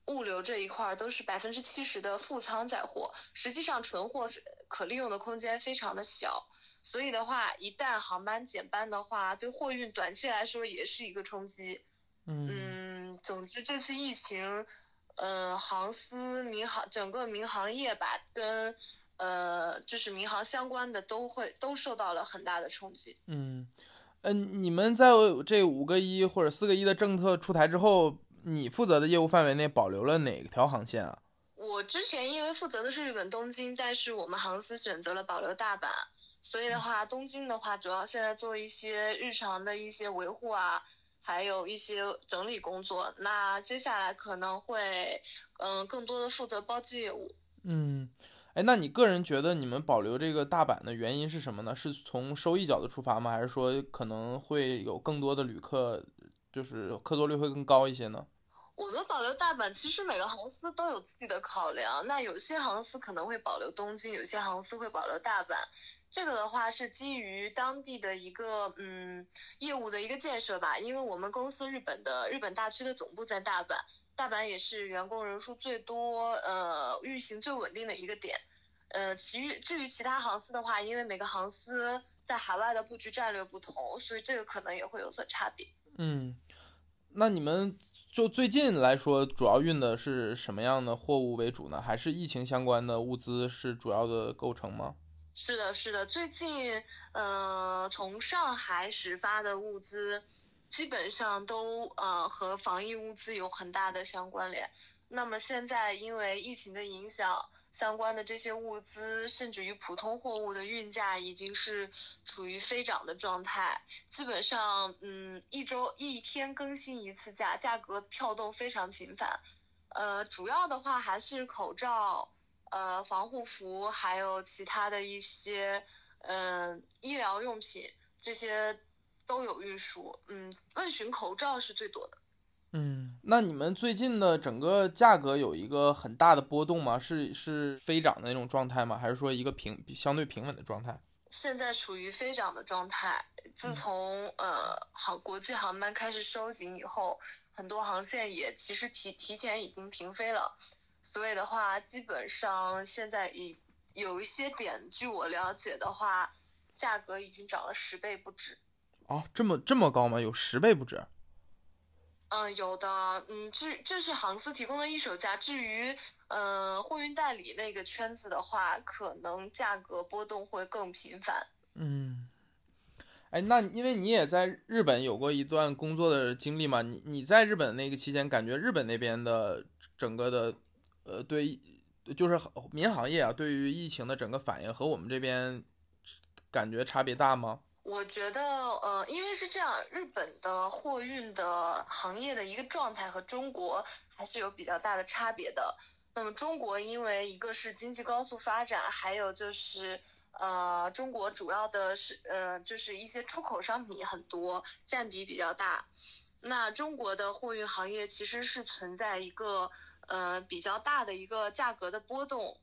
物流这一块都是百分之七十的副舱载货，实际上纯货可利用的空间非常的小。所以的话，一旦航班减班的话，对货运短期来说也是一个冲击。嗯，总之这次疫情，呃，航司、民航整个民航业吧，跟呃就是民航相关的都会都受到了很大的冲击。嗯，嗯，你们在这五个一或者四个一的政策出台之后，你负责的业务范围内保留了哪条航线啊？我之前因为负责的是日本东京，但是我们航司选择了保留大阪。所以的话，东京的话，主要现在做一些日常的一些维护啊，还有一些整理工作。那接下来可能会，嗯，更多的负责包机业务。嗯，哎，那你个人觉得你们保留这个大阪的原因是什么呢？是从收益角度出发吗？还是说可能会有更多的旅客，就是客座率会更高一些呢？我们保留大阪，其实每个航司都有自己的考量。那有些航司可能会保留东京，有些航司会保留大阪。这个的话是基于当地的一个嗯业务的一个建设吧，因为我们公司日本的日本大区的总部在大阪，大阪也是员工人数最多、呃运行最稳定的一个点。呃，其余至于其他航司的话，因为每个航司在海外的布局战略不同，所以这个可能也会有所差别。嗯，那你们。就最近来说，主要运的是什么样的货物为主呢？还是疫情相关的物资是主要的构成吗？是的，是的。最近，呃，从上海始发的物资，基本上都呃和防疫物资有很大的相关联。那么现在因为疫情的影响，相关的这些物资，甚至于普通货物的运价，已经是处于飞涨的状态。基本上，嗯，一周一天更新一次价，价格跳动非常频繁。呃，主要的话还是口罩、呃防护服，还有其他的一些嗯医疗用品，这些都有运输。嗯，问询口罩是最多的。嗯，那你们最近的整个价格有一个很大的波动吗？是是飞涨的那种状态吗？还是说一个平相对平稳的状态？现在处于飞涨的状态。自从呃航国际航班开始收紧以后，很多航线也其实提提前已经停飞了。所以的话，基本上现在已有一些点，据我了解的话，价格已经涨了十倍不止。哦，这么这么高吗？有十倍不止？嗯，有的，嗯，这这是航司提供的一手价。至于，嗯，货运代理那个圈子的话，可能价格波动会更频繁。嗯，哎，那因为你也在日本有过一段工作的经历嘛，你你在日本那个期间，感觉日本那边的整个的，呃，对，就是民航业啊，对于疫情的整个反应和我们这边感觉差别大吗？我觉得，呃，因为是这样，日本的货运的行业的一个状态和中国还是有比较大的差别的。那么中国因为一个是经济高速发展，还有就是，呃，中国主要的是，呃，就是一些出口商品很多，占比比较大。那中国的货运行业其实是存在一个，呃，比较大的一个价格的波动。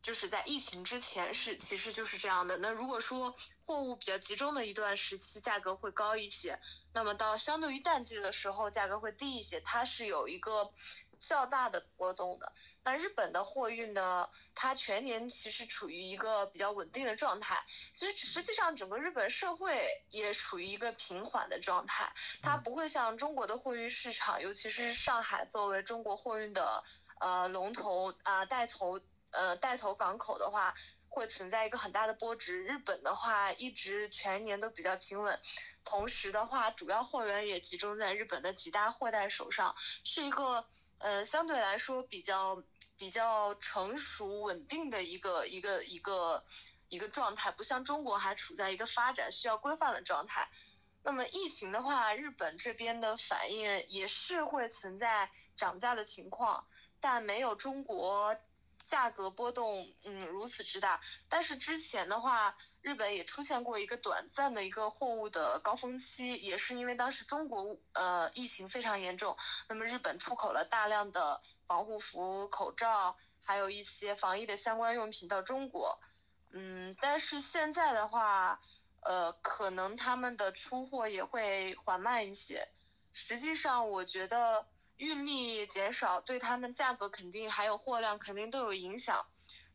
就是在疫情之前是，其实就是这样的。那如果说货物比较集中的一段时期，价格会高一些；那么到相对于淡季的时候，价格会低一些。它是有一个较大的波动的。那日本的货运呢，它全年其实处于一个比较稳定的状态。其实实际上整个日本社会也处于一个平缓的状态，它不会像中国的货运市场，尤其是上海作为中国货运的呃龙头啊带头。呃，带头港口的话，会存在一个很大的波值。日本的话，一直全年都比较平稳。同时的话，主要货源也集中在日本的几大货代手上，是一个呃相对来说比较比较成熟稳定的一个一个一个一个状态，不像中国还处在一个发展需要规范的状态。那么疫情的话，日本这边的反应也是会存在涨价的情况，但没有中国。价格波动，嗯，如此之大。但是之前的话，日本也出现过一个短暂的一个货物的高峰期，也是因为当时中国呃疫情非常严重，那么日本出口了大量的防护服、口罩，还有一些防疫的相关用品到中国。嗯，但是现在的话，呃，可能他们的出货也会缓慢一些。实际上，我觉得。运力减少，对他们价格肯定还有货量肯定都有影响，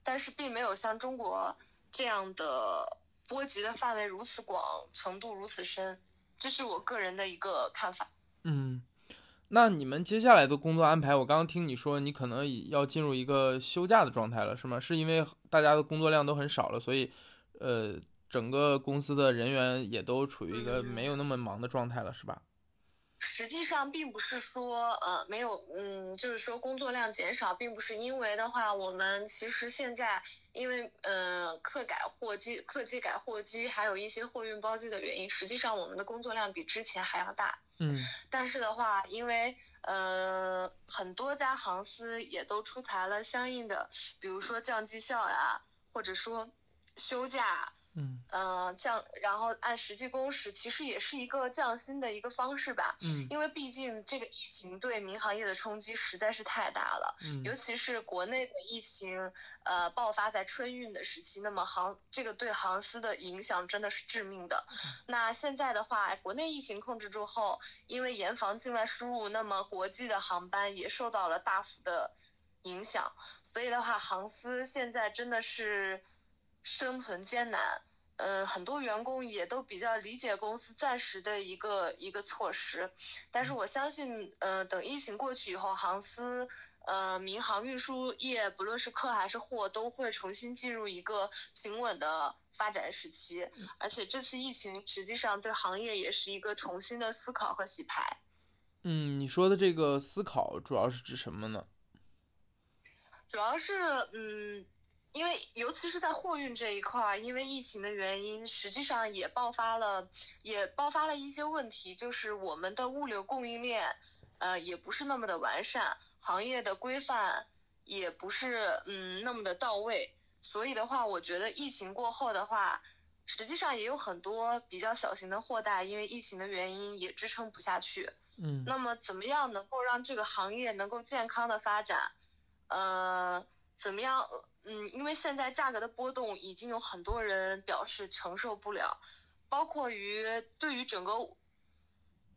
但是并没有像中国这样的波及的范围如此广，程度如此深，这是我个人的一个看法。嗯，那你们接下来的工作安排，我刚刚听你说你可能要进入一个休假的状态了，是吗？是因为大家的工作量都很少了，所以呃，整个公司的人员也都处于一个没有那么忙的状态了，是吧？实际上并不是说，呃，没有，嗯，就是说工作量减少，并不是因为的话，我们其实现在因为，呃，客改货机、客机改货机，还有一些货运包机的原因，实际上我们的工作量比之前还要大。嗯。但是的话，因为，呃，很多家航司也都出台了相应的，比如说降绩效呀，或者说休假。嗯，呃，降，然后按实际工时，其实也是一个降薪的一个方式吧。嗯，因为毕竟这个疫情对民航业的冲击实在是太大了。嗯，尤其是国内的疫情，呃，爆发在春运的时期，那么航这个对航司的影响真的是致命的。那现在的话，国内疫情控制住后，因为严防境外输入，那么国际的航班也受到了大幅的影响。所以的话，航司现在真的是。生存艰难，呃，很多员工也都比较理解公司暂时的一个一个措施，但是我相信，呃，等疫情过去以后，航司，呃，民航运输业，不论是客还是货，都会重新进入一个平稳的发展时期。而且这次疫情实际上对行业也是一个重新的思考和洗牌。嗯，你说的这个思考主要是指什么呢？主要是嗯，因为尤其是在货运这一块儿，因为疫情的原因，实际上也爆发了，也爆发了一些问题，就是我们的物流供应链，呃，也不是那么的完善，行业的规范也不是嗯那么的到位，所以的话，我觉得疫情过后的话。实际上也有很多比较小型的货代，因为疫情的原因也支撑不下去。嗯，那么怎么样能够让这个行业能够健康的发展？呃，怎么样？嗯，因为现在价格的波动已经有很多人表示承受不了，包括于对于整个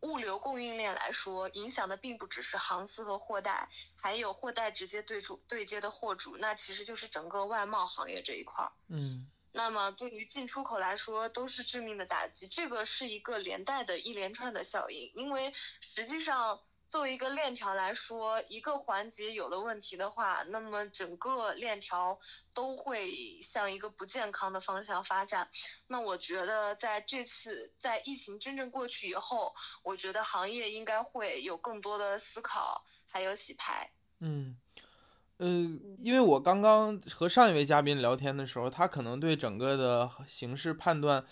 物流供应链来说，影响的并不只是航司和货代，还有货代直接对主对接的货主，那其实就是整个外贸行业这一块儿。嗯。那么对于进出口来说都是致命的打击，这个是一个连带的一连串的效应。因为实际上作为一个链条来说，一个环节有了问题的话，那么整个链条都会向一个不健康的方向发展。那我觉得在这次在疫情真正过去以后，我觉得行业应该会有更多的思考，还有洗牌。嗯。呃，因为我刚刚和上一位嘉宾聊天的时候，他可能对整个的形势判断，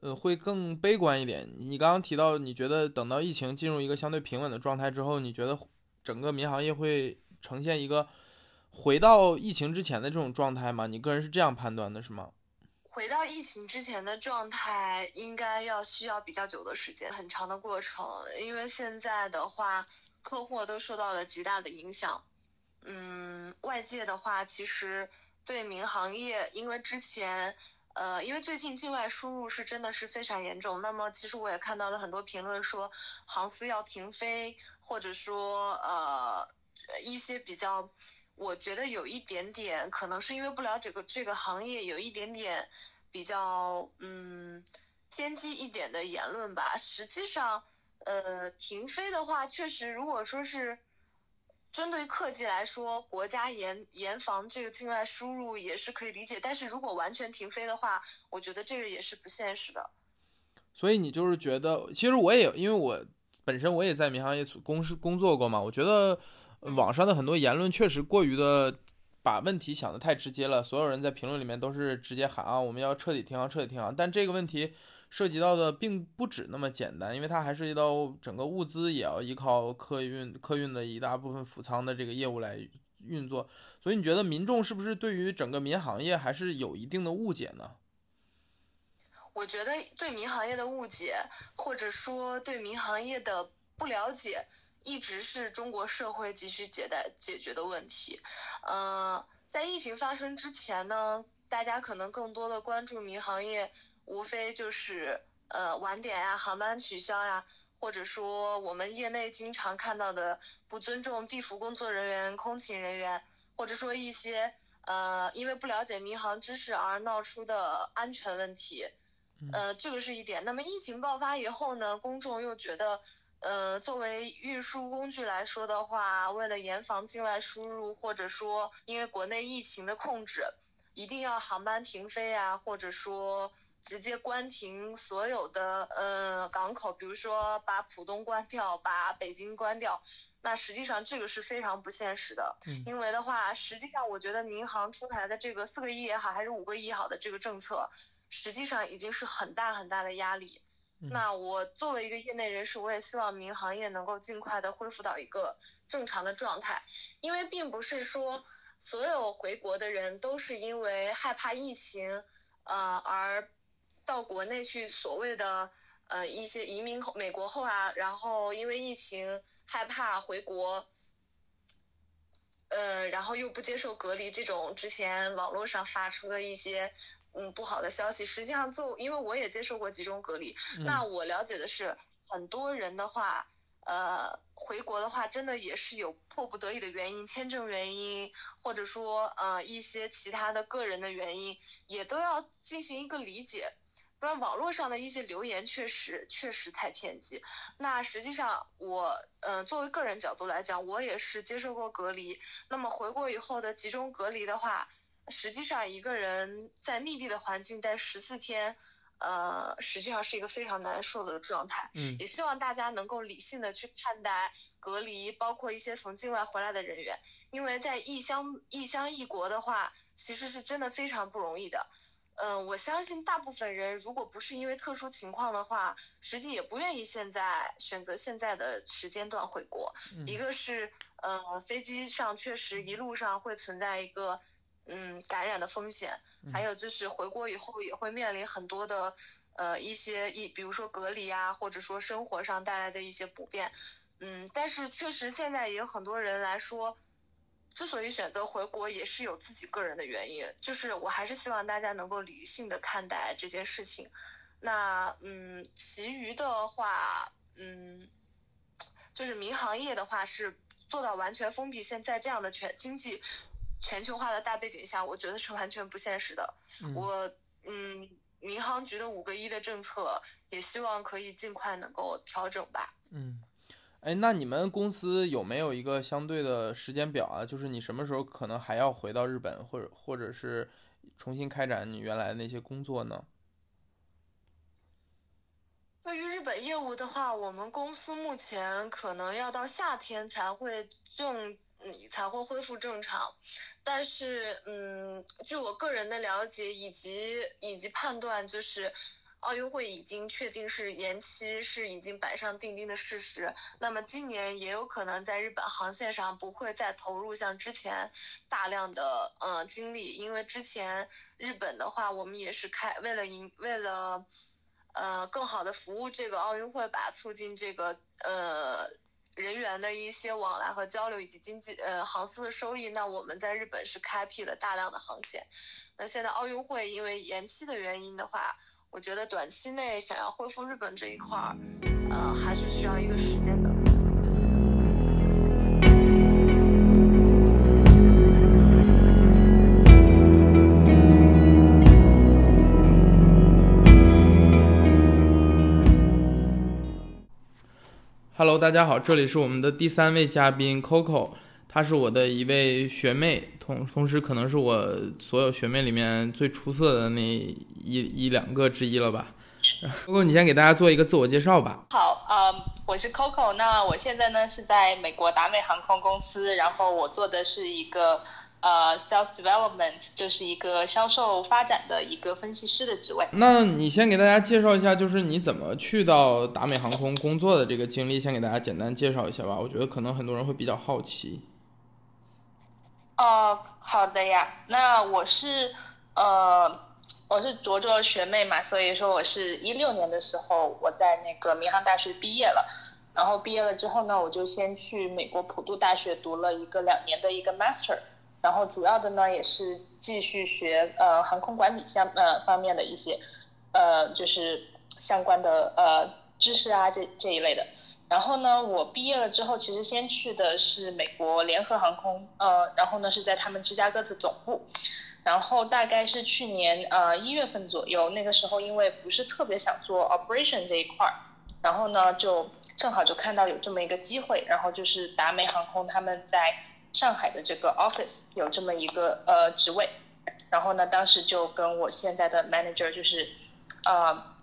呃，会更悲观一点。你刚刚提到，你觉得等到疫情进入一个相对平稳的状态之后，你觉得整个民航业会呈现一个回到疫情之前的这种状态吗？你个人是这样判断的，是吗？回到疫情之前的状态，应该要需要比较久的时间，很长的过程。因为现在的话，客户都受到了极大的影响。嗯，外界的话，其实对民航业，因为之前，呃，因为最近境外输入是真的是非常严重。那么，其实我也看到了很多评论说，航司要停飞，或者说，呃，一些比较，我觉得有一点点，可能是因为不了解个这个行业，有一点点比较，嗯，偏激一点的言论吧。实际上，呃，停飞的话，确实，如果说是。针对客机来说，国家严严防这个境外输入也是可以理解，但是如果完全停飞的话，我觉得这个也是不现实的。所以你就是觉得，其实我也因为我本身我也在民航业公司工作过嘛，我觉得网上的很多言论确实过于的把问题想的太直接了，所有人在评论里面都是直接喊啊，我们要彻底停航，彻底停航，但这个问题。涉及到的并不止那么简单，因为它还涉及到整个物资也要依靠客运、客运的一大部分辅舱的这个业务来运作。所以你觉得民众是不是对于整个民航业还是有一定的误解呢？我觉得对民航业的误解，或者说对民航业的不了解，一直是中国社会急需解待解决的问题。呃，在疫情发生之前呢，大家可能更多的关注民航业。无非就是呃晚点呀、航班取消呀，或者说我们业内经常看到的不尊重地服工作人员、空勤人员，或者说一些呃因为不了解民航知识而闹出的安全问题，呃这个是一点。那么疫情爆发以后呢，公众又觉得呃作为运输工具来说的话，为了严防境外输入，或者说因为国内疫情的控制，一定要航班停飞啊，或者说。直接关停所有的呃港口，比如说把浦东关掉，把北京关掉，那实际上这个是非常不现实的。嗯。因为的话，实际上我觉得民航出台的这个四个亿也好，还是五个亿好的这个政策，实际上已经是很大很大的压力。那我作为一个业内人士，我也希望民航业能够尽快的恢复到一个正常的状态，因为并不是说所有回国的人都是因为害怕疫情，呃而。到国内去，所谓的呃一些移民后美国后啊，然后因为疫情害怕回国，呃，然后又不接受隔离，这种之前网络上发出的一些嗯不好的消息，实际上就因为我也接受过集中隔离，那我了解的是很多人的话，呃，回国的话真的也是有迫不得已的原因，签证原因，或者说呃一些其他的个人的原因，也都要进行一个理解。不然网络上的一些留言确实确实太偏激。那实际上我，呃，作为个人角度来讲，我也是接受过隔离。那么回国以后的集中隔离的话，实际上一个人在密闭的环境待十四天，呃，实际上是一个非常难受的状态。嗯也希望大家能够理性的去看待隔离，包括一些从境外回来的人员，因为在异乡异乡异国的话，其实是真的非常不容易的。嗯，我相信大部分人如果不是因为特殊情况的话，实际也不愿意现在选择现在的时间段回国。嗯一个是呃，飞机上确实一路上会存在一个嗯感染的风险，还有就是回国以后也会面临很多的呃一些一比如说隔离啊，或者说生活上带来的一些不便。嗯，但是确实现在也有很多人来说，之所以选择回国，也是有自己个人的原因。就是我还是希望大家能够理性的看待这件事情。那嗯，其余的话，嗯，就是民航业的话是做到完全封闭，现在这样的全经济全球化的大背景下，我觉得是完全不现实的。嗯我嗯，民航局的五个一的政策，也希望可以尽快能够调整吧。嗯，哎，那你们公司有没有一个相对的时间表啊？就是你什么时候可能还要回到日本，或者或者是重新开展你原来的那些工作呢？对于日本业务的话，我们公司目前可能要到夏天才会正，嗯，才会恢复正常。但是，嗯，据我个人的了解以及以及判断，就是奥运会已经确定是延期，是已经板上钉钉的事实。那么今年也有可能在日本航线上不会再投入像之前大量的呃精力，因为之前日本的话，我们也是开为了赢为了。呃，更好的服务这个奥运会吧，促进这个呃人员的一些往来和交流，以及经济呃航司的收益。那我们在日本是开辟了大量的航线。那现在奥运会因为延期的原因的话，我觉得短期内想要恢复日本这一块儿，呃，还是需要一个时间的。Hello，大家好，这里是我们的第三位嘉宾 Coco，她是我的一位学妹，同同时可能是我所有学妹里面最出色的那一一两个之一了吧。Coco，你先给大家做一个自我介绍吧。好，嗯，我是 Coco，那我现在呢是在美国达美航空公司，然后我做的是一个呃 sales development，就是一个销售发展的一个分析师的职位。那你先给大家介绍一下，就是你怎么去到达美航空工作的这个经历，先给大家简单介绍一下吧。我觉得可能很多人会比较好奇。哦，好的呀。那我是呃，我是卓卓学妹嘛，所以说我是一六年的时候我在那个民航大学毕业了，然后毕业了之后呢，我就先去美国普渡大学读了一个两年的一个 master，然后主要的呢也是继续学呃航空管理相呃方面的一些呃就是相关的呃知识啊这这一类的。然后呢，我毕业了之后，其实先去的是美国联合航空，呃，然后呢是在他们芝加哥的总部，然后大概是去年呃一月份左右，那个时候因为不是特别想做 operation 这一块儿，然后呢就正好就看到有这么一个机会，然后就是达美航空他们在上海的这个 office 有这么一个呃职位，然后呢当时就跟我现在的 manager 就是呃。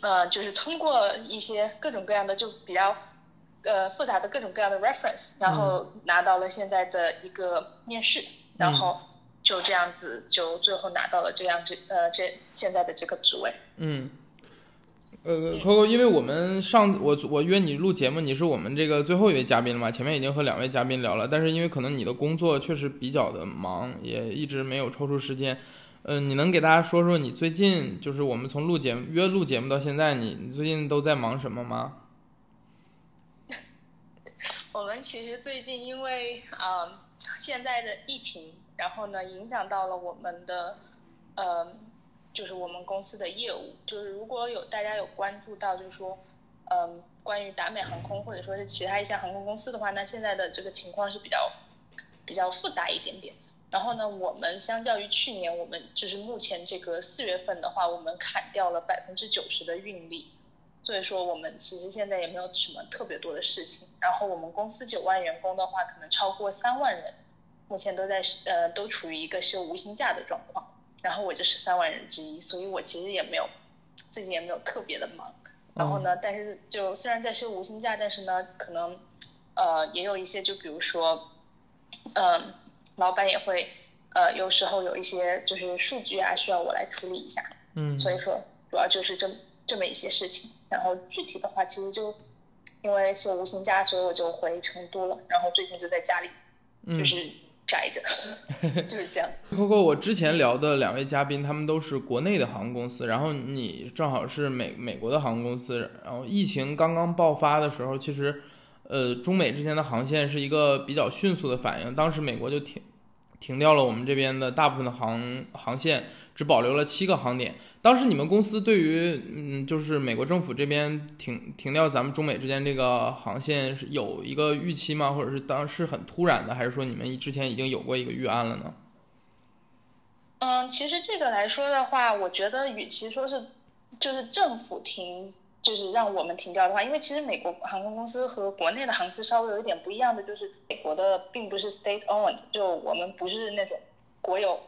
呃，就是通过一些各种各样的就比较呃复杂的各种各样的 reference，然后拿到了现在的一个面试，然后就这样子就最后拿到了这样这呃这现在的这个职位。嗯，呃，Coco，因为我们上我我约你录节目，你是我们这个最后一位嘉宾了嘛？前面已经和两位嘉宾聊了，但是因为可能你的工作确实比较的忙，也一直没有抽出时间。嗯，你能给大家说说你最近就是我们从录节目约录节目到现在，你你最近都在忙什么吗？<laughs> 我们其实最近因为呃现在的疫情，然后呢影响到了我们的呃就是我们公司的业务。就是如果有大家有关注到，就是说嗯、关于达美航空或者说是其他一些航空公司的话，那现在的这个情况是比较比较复杂一点点。然后呢，我们相较于去年，我们就是目前这个四月份的话，我们砍掉了百分之九十的运力，所以说我们其实现在也没有什么特别多的事情。然后我们公司九万员工的话，可能超过三万人，目前都在呃都处于一个休无薪假的状况。然后我就是三万人之一，所以我其实也没有最近也没有特别的忙。然后呢，但是就虽然在休无薪假，但是呢，可能呃也有一些，就比如说，嗯，老板也会呃有时候有一些就是数据啊需要我来处理一下。嗯，所以说主要就是这这么一些事情。然后具体的话，其实就因为休无薪假，所以我就回成都了。然后最近就在家里，就是宅着，<laughs> 就是这样。Coco，我之前聊的两位嘉宾，他们都是国内的航空公司，然后你正好是美美国的航空公司。然后疫情刚刚爆发的时候，其实呃中美之间的航线是一个比较迅速的反应，当时美国就停停掉了我们这边的大部分的航航线。只保留了七个航点。当时你们公司对于嗯，就是美国政府这边停停掉咱们中美之间这个航线是有一个预期吗？或者是当时很突然的，还是说你们之前已经有过一个预案了呢？嗯，其实这个来说的话，我觉得与其说是就是政府停，就是让我们停掉的话，因为其实美国航空公司和国内的航司稍微有一点不一样的，就是美国的并不是 state owned，就我们不是那种国有。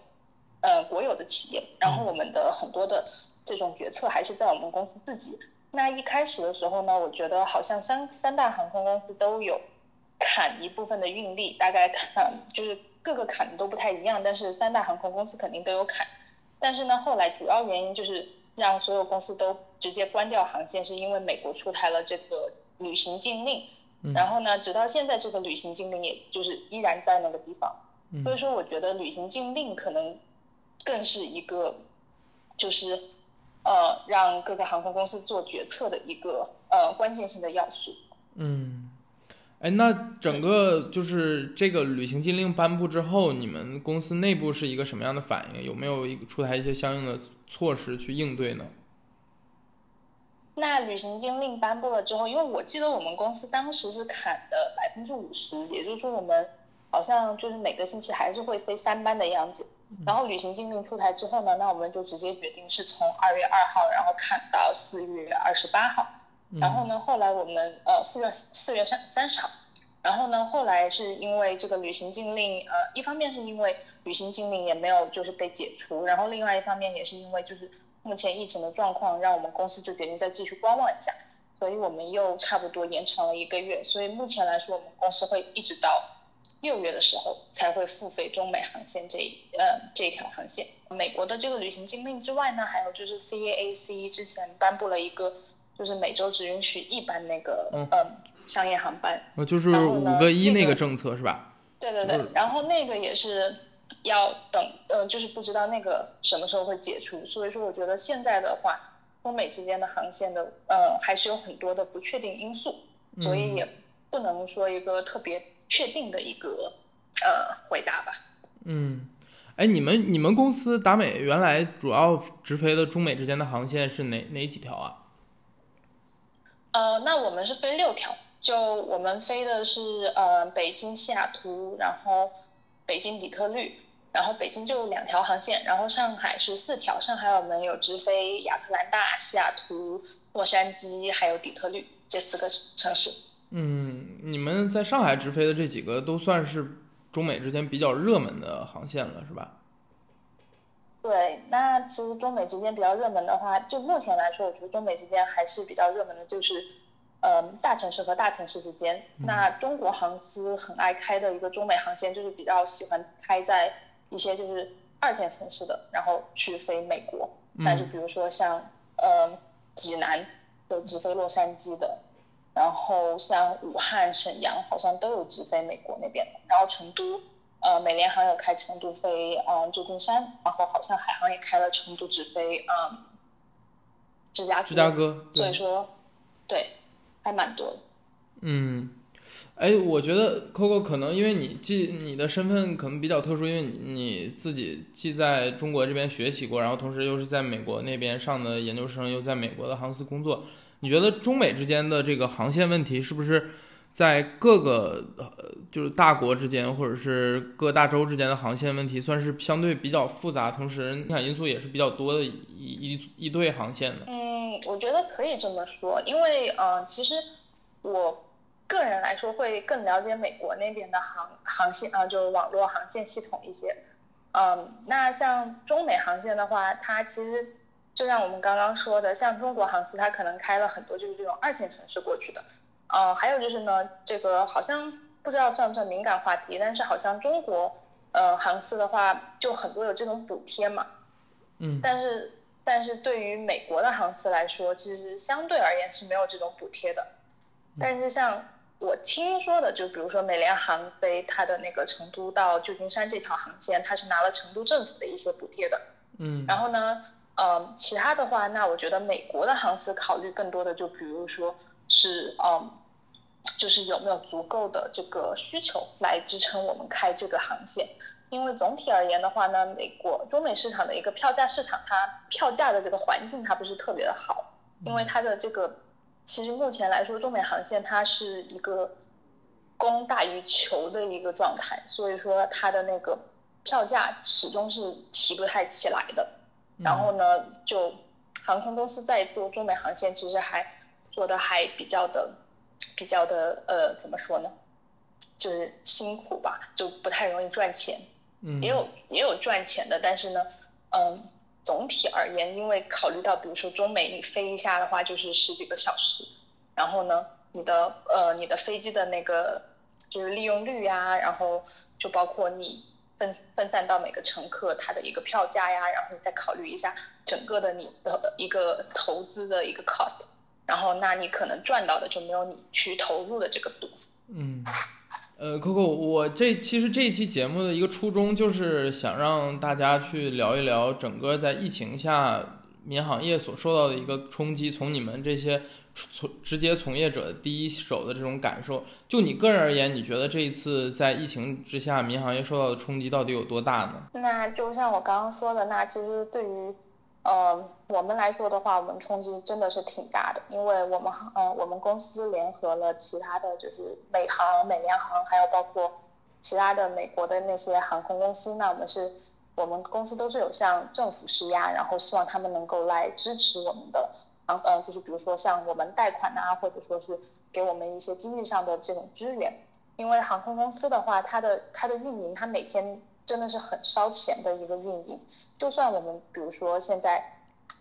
呃，国有的企业，然后我们的很多的这种决策还是在我们公司自己。那一开始的时候呢，我觉得好像三三大航空公司都有砍一部分的运力，大概砍就是各个砍的都不太一样，但是三大航空公司肯定都有砍。但是呢，后来主要原因就是让所有公司都直接关掉航线，是因为美国出台了这个旅行禁令。然后呢，直到现在这个旅行禁令也就是依然在那个地方。所以说，我觉得旅行禁令可能。更是一个，就是呃，让各个航空公司做决策的一个呃关键性的要素。嗯，哎，那整个就是这个旅行禁令颁布之后，你们公司内部是一个什么样的反应？有没有一个出台一些相应的措施去应对呢？那旅行禁令颁布了之后，因为我记得我们公司当时是砍的百分之五十，也就是说我们好像就是每个星期还是会飞三班的样子。然后旅行禁令出台之后呢，那我们就直接决定是从二月二号，然后砍到四月二十八号。然后呢，后来我们呃四月四月三三十号。然后呢，后来是因为这个旅行禁令，呃，一方面是因为旅行禁令也没有就是被解除，然后另外一方面也是因为就是目前疫情的状况，让我们公司就决定再继续观望一下，所以我们又差不多延长了一个月。所以目前来说，我们公司会一直到。六月的时候才会付费中美航线这呃这一条航线。美国的这个旅行禁令之外呢，还有就是 CAAC 之前颁布了一个，就是每周只允许一班那个嗯商业航班，就是五个一那个政策是吧？对对对，然后那个也是要等呃，就是不知道那个什么时候会解除。所以说，我觉得现在的话，中美之间的航线的呃还是有很多的不确定因素，所以也不能说一个特别。确定的一个呃回答吧。嗯，哎，你们你们公司达美原来主要直飞的中美之间的航线是哪哪几条啊？呃，那我们是飞六条，就我们飞的是呃北京西雅图，然后北京底特律，然后北京就两条航线，然后上海是四条，上海我们有直飞亚特兰大、西雅图、洛杉矶，还有底特律这四个城市。嗯，你们在上海直飞的这几个都算是中美之间比较热门的航线了，是吧？对，那其实中美之间比较热门的话，就目前来说，我觉得中美之间还是比较热门的，就是呃大城市和大城市之间。那中国航司很爱开的一个中美航线，就是比较喜欢开在一些就是二线城市的，然后去飞美国。那就比如说像呃济南有直飞洛杉矶的。然后像武汉、沈阳好像都有直飞美国那边的，然后成都，呃，美联航有开成都飞嗯旧金山，然后好像海航也开了成都直飞嗯芝加哥。芝加哥，所以说，对，还蛮多的。嗯，哎，我觉得 Coco 可能因为你既你的身份可能比较特殊，因为你你自己既在中国这边学习过，然后同时又是在美国那边上的研究生，又在美国的航司工作。你觉得中美之间的这个航线问题是不是在各个呃就是大国之间，或者是各大洲之间的航线问题，算是相对比较复杂，同时影响因素也是比较多的一一一对航线的？嗯，我觉得可以这么说，因为呃，其实我个人来说会更了解美国那边的航航线啊，就网络航线系统一些。嗯，那像中美航线的话，它其实。就像我们刚刚说的，像中国航司，它可能开了很多就是这种二线城市过去的。呃，还有就是呢，这个好像不知道算不算敏感话题，但是好像中国呃航司的话，就很多有这种补贴嘛。嗯。但是，但是对于美国的航司来说，其实相对而言是没有这种补贴的。但是像我听说的，就比如说美联航飞它的那个成都到旧金山这条航线，它是拿了成都政府的一些补贴的。嗯。然后呢，嗯，其他的话，那我觉得美国的航司考虑更多的，就比如说是嗯，就是有没有足够的这个需求来支撑我们开这个航线。因为总体而言的话呢，美国中美市场的一个票价市场，它票价的这个环境它不是特别的好，因为它的这个。其实目前来说，中美航线它是一个供大于求的一个状态，所以说它的那个票价始终是提不太起来的。然后呢，就航空公司在做中美航线，其实还做的还比较的、比较的呃，怎么说呢？就是辛苦吧，就不太容易赚钱。嗯，也有也有赚钱的，但是呢，嗯。总体而言，因为考虑到，比如说中美你飞一下的话，就是十几个小时，然后呢，你的呃你的飞机的那个就是利用率呀，然后就包括你分分散到每个乘客他的一个票价呀，然后你再考虑一下整个的你的一个投资的一个 cost，然后那你可能赚到的就没有你去投入的这个多。嗯。呃，Coco，我这其实这一期节目的一个初衷就是想让大家去聊一聊整个在疫情下民航业所受到的一个冲击，从你们这些从直接从业者第一手的这种感受。就你个人而言，你觉得这一次在疫情之下民航业受到的冲击到底有多大呢？那就像我刚刚说的，那其实对于。呃，我们来说的话，我们冲击真的是挺大的，因为我们呃，我们公司联合了其他的就是美航、美联航，还有包括其他的美国的那些航空公司。那我们是，我们公司都是有向政府施压，然后希望他们能够来支持我们的航，呃，就是比如说像我们贷款啊，或者说是给我们一些经济上的这种支援。因为航空公司的话，它的它的运营，它每天。真的是很烧钱的一个运营，就算我们比如说现在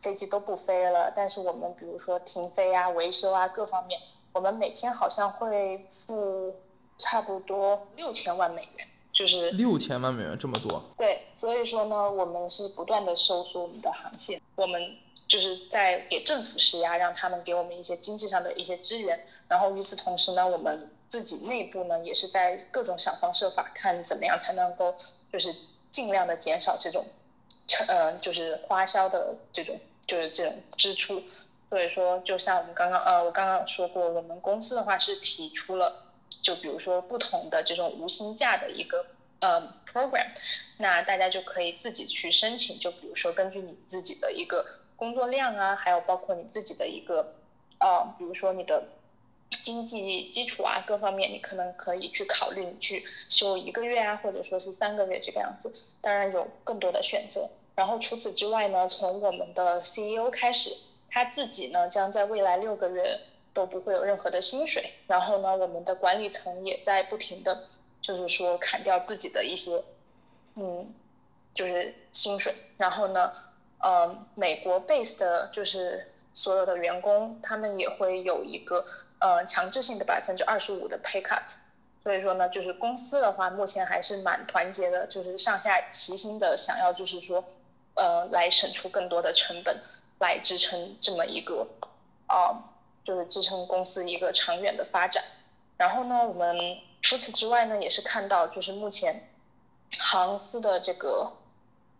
飞机都不飞了，但是我们比如说停飞啊、维修啊各方面，我们每天好像会付差不多六千万美元，就是六千万美元这么多。对，所以说呢，我们是不断的收缩我们的航线，我们就是在给政府施压，让他们给我们一些经济上的一些支援，然后与此同时呢，我们自己内部呢也是在各种想方设法，看怎么样才能够。就是尽量的减少这种，呃，就是花销的这种，就是这种支出。所以说，就像我们刚刚，呃，我刚刚说过，我们公司的话是提出了，就比如说不同的这种无薪假的一个呃 program，那大家就可以自己去申请。就比如说根据你自己的一个工作量啊，还有包括你自己的一个，呃，比如说你的。经济基础啊，各方面你可能可以去考虑，你去休一个月啊，或者说是三个月这个样子。当然有更多的选择。然后除此之外呢，从我们的 CEO 开始，他自己呢将在未来六个月都不会有任何的薪水。然后呢，我们的管理层也在不停的，就是说砍掉自己的一些，嗯，就是薪水。然后呢，呃，美国 base 的就是所有的员工，他们也会有一个。呃，强制性的百分之二十五的 pay cut，所以说呢，就是公司的话，目前还是蛮团结的，就是上下齐心的，想要就是说，呃，来省出更多的成本，来支撑这么一个，啊，就是支撑公司一个长远的发展。然后呢，我们除此之外呢，也是看到，就是目前航司的这个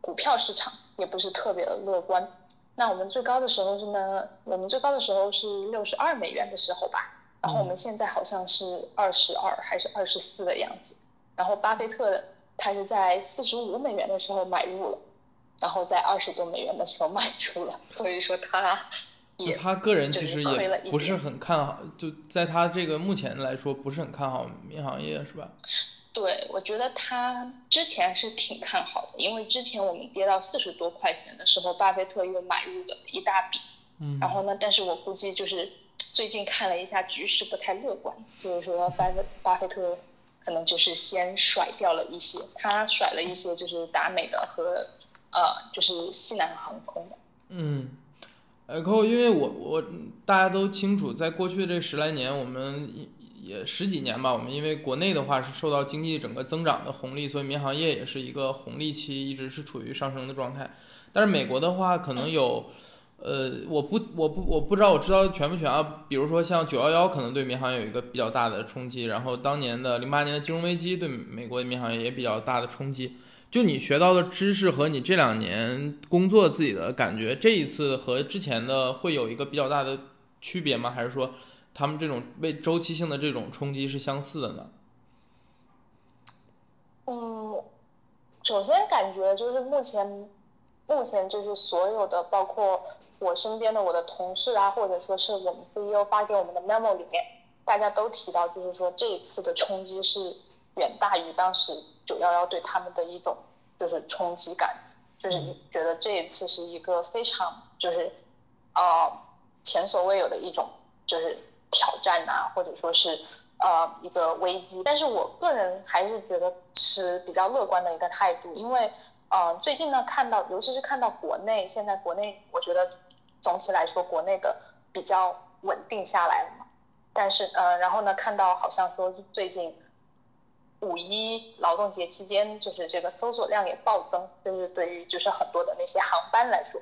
股票市场也不是特别的乐观。那我们最高的时候是呢，我们最高的时候是六十二美元的时候吧，然后我们现在好像是二十二还是二十四的样子，然后巴菲特他是在四十五美元的时候买入了，然后在二十多美元的时候卖出了，所以说他，<laughs> 就他个人其实也不是很看好，就在他这个目前来说不是很看好民航业是吧？对，我觉得他之前是挺看好的，因为之前我们跌到四十多块钱的时候，巴菲特又买入了一大笔。嗯。然后呢，但是我估计就是最近看了一下局势不太乐观，就是说巴菲巴菲特可能就是先甩掉了一些，他甩了一些就是达美的和呃就是西南航空的。嗯。呃，扣，因为我我大家都清楚，在过去这十来年，我们也十几年吧，我们因为国内的话是受到经济整个增长的红利，所以民航业也是一个红利期，一直是处于上升的状态。但是美国的话，可能有，呃，我不我不我不知道我知道全不全啊？比如说像九幺幺，可能对民航有一个比较大的冲击，然后当年的零八年的金融危机对美国的民航业也比较大的冲击。就你学到的知识和你这两年工作自己的感觉，这一次和之前的会有一个比较大的区别吗？还是说他们这种为周期性的这种冲击是相似的呢？嗯，首先感觉就是目前，目前就是所有的，包括我身边的我的同事啊，或者说是我们 CEO 发给我们的 memo 里面，大家都提到，就是说这一次的冲击是远大于当时。九幺幺对他们的一种就是冲击感，就是觉得这一次是一个非常就是呃前所未有的一种就是挑战呐，或者说是呃一个危机。但是我个人还是觉得持比较乐观的一个态度，因为呃最近呢看到，尤其是看到国内现在国内，我觉得总体来说国内的比较稳定下来了嘛。但是呃然后呢看到好像说最近。五一劳动节期间，就是这个搜索量也暴增，就是对于就是很多的那些航班来说，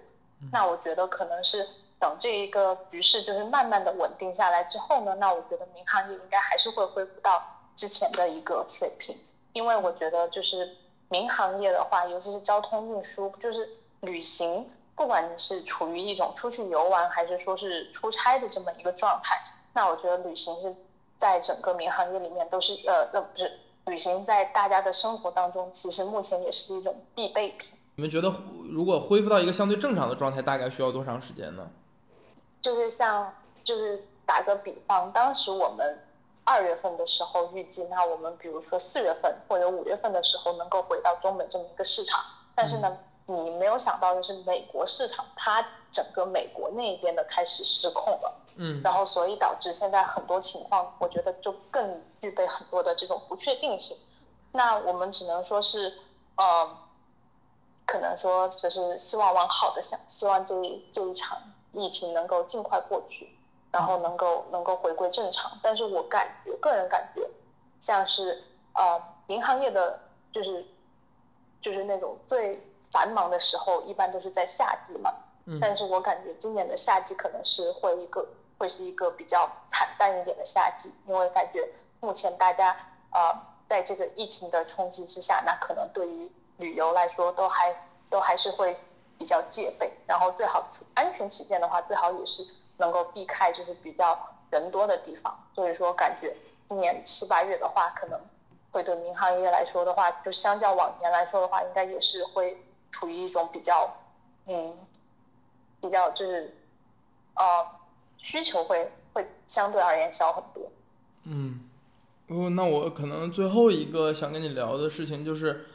那我觉得可能是等这一个局势就是慢慢的稳定下来之后呢，那我觉得民航业应该还是会恢复到之前的一个水平，因为我觉得就是民航业的话，尤其是交通运输，就是旅行，不管你是处于一种出去游玩还是说是出差的这么一个状态，那我觉得旅行是在整个民航业里面都是呃，那不是。旅行在大家的生活当中，其实目前也是一种必备品。你们觉得，如果恢复到一个相对正常的状态，大概需要多长时间呢？就是像，就是打个比方，当时我们二月份的时候预计，那我们比如说四月份或者五月份的时候能够回到中美这么一个市场，但是呢，你没有想到的是，美国市场它整个美国那边的开始失控了。嗯，然后所以导致现在很多情况，我觉得就更具备很多的这种不确定性。那我们只能说是，呃，可能说就是希望往好的想，希望这这一场疫情能够尽快过去，然后能够能够回归正常。但是我感觉，个人感觉，像是呃，银行业的，就是就是那种最繁忙的时候，一般都是在夏季嘛。嗯，但是我感觉今年的夏季可能是会一个。会是一个比较惨淡一点的夏季，因为感觉目前大家呃在这个疫情的冲击之下，那可能对于旅游来说都还都还是会比较戒备，然后最好安全起见的话，最好也是能够避开就是比较人多的地方。所以说，感觉今年七八月的话，可能会对民航业来说的话，就相较往年来说的话，应该也是会处于一种比较嗯比较就是呃。需求会会相对而言小很多。嗯，哦，那我可能最后一个想跟你聊的事情就是，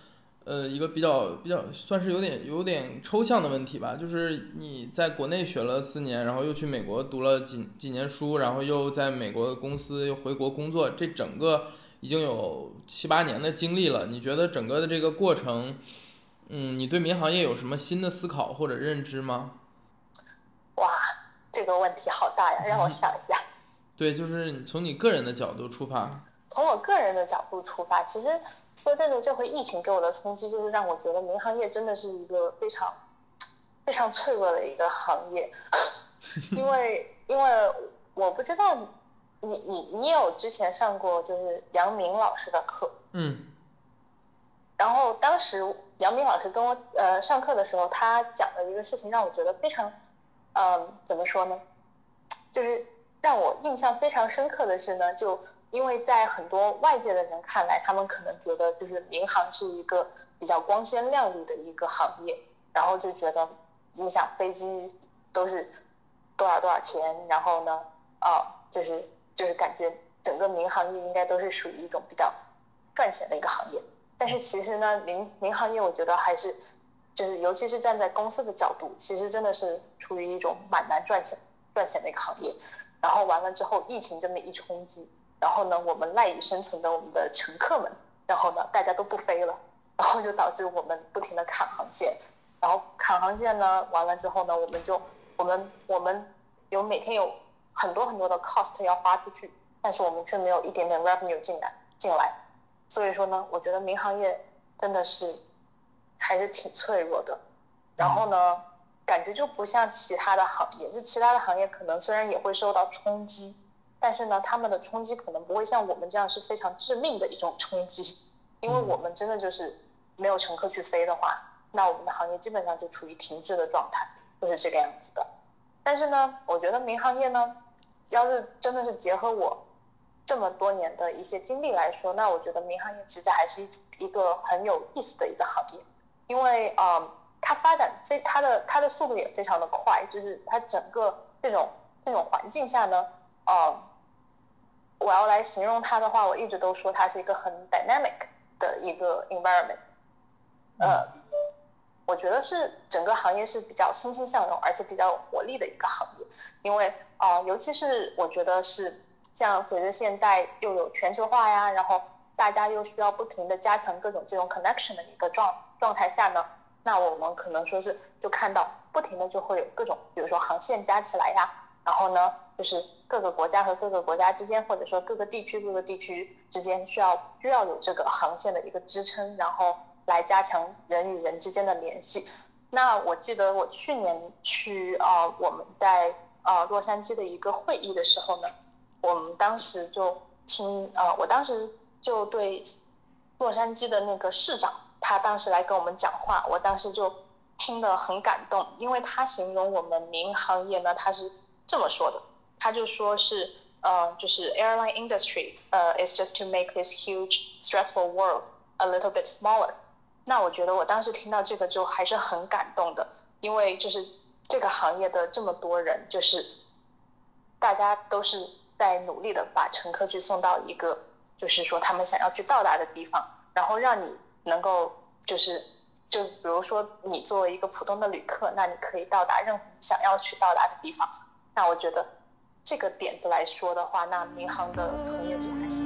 呃，一个比较比较算是有点有点抽象的问题吧，就是你在国内学了四年，然后又去美国读了几几年书，然后又在美国的公司又回国工作，这整个已经有七八年的经历了。你觉得整个的这个过程，嗯，你对民航业有什么新的思考或者认知吗？哇！这个问题好大呀，让我 <laughs> 想一下。对，就是从你个人的角度出发。从我个人的角度出发，其实说真的，这回疫情给我的冲击，就是让我觉得民航业真的是一个非常非常脆弱的一个行业。<laughs> 因为，因为我不知道你你你有之前上过就是杨明老师的课，嗯。然后当时杨明老师跟我呃上课的时候，他讲的一个事情让我觉得非常。嗯，怎么说呢？就是让我印象非常深刻的是呢，就因为在很多外界的人看来，他们可能觉得就是民航是一个比较光鲜亮丽的一个行业，然后就觉得你想飞机都是多少多少钱，然后呢，啊，就是就是感觉整个民航业应该都是属于一种比较赚钱的一个行业，但是其实呢，民民航业我觉得还是。就是，尤其是站在公司的角度，其实真的是处于一种蛮难赚钱、赚钱的一个行业。然后完了之后，疫情这么一冲击，然后呢，我们赖以生存的我们的乘客们，然后呢，大家都不飞了，然后就导致我们不停的砍航线。然后砍航线呢，完了之后呢，我们就我们我们有每天有很多很多的 cost 要花出去，但是我们却没有一点点 revenue 进来进来。所以说呢，我觉得民航业真的是还是挺脆弱的。然后呢，感觉就不像其他的行业，就其他的行业可能虽然也会受到冲击，但是呢，他们的冲击可能不会像我们这样是非常致命的一种冲击，因为我们真的就是没有乘客去飞的话，那我们的行业基本上就处于停滞的状态，就是这个样子的。但是呢，我觉得民航业呢，要是真的是结合我这么多年的一些经历来说，那我觉得民航业其实还是一一个很有意思的一个行业，因为啊。它发展非它的它的速度也非常的快，就是它整个这种这种环境下呢，呃，我要来形容它的话，我一直都说它是一个很 dynamic 的一个 environment，呃，我觉得是整个行业是比较欣欣向荣，而且比较有活力的一个行业，因为啊，尤其是我觉得是像随着现在又有全球化呀，然后大家又需要不停的加强各种这种 connection 的一个状状态下呢。那我们可能说是就看到不停的就会有各种，比如说航线加起来呀，然后呢，就是各个国家和各个国家之间，或者说各个地区各个地区之间需要需要有这个航线的一个支撑，然后来加强人与人之间的联系。那我记得我去年去啊，我们在啊洛杉矶的一个会议的时候呢，我们当时就听啊，我当时就对洛杉矶的那个市长。他当时来跟我们讲话，我当时就听得很感动，因为他形容我们民航业呢，他是这么说的，他就说是，呃，就是 airline industry，呃，is just to make this huge stressful world a little bit smaller。那我觉得我当时听到这个就还是很感动的，因为就是这个行业的这么多人，就是大家都是在努力的把乘客去送到一个，就是说他们想要去到达的地方，然后让你。能够就是，就比如说你作为一个普通的旅客，那你可以到达任何想要去到达的地方。那我觉得这个点子来说的话，那民航的从业者还是。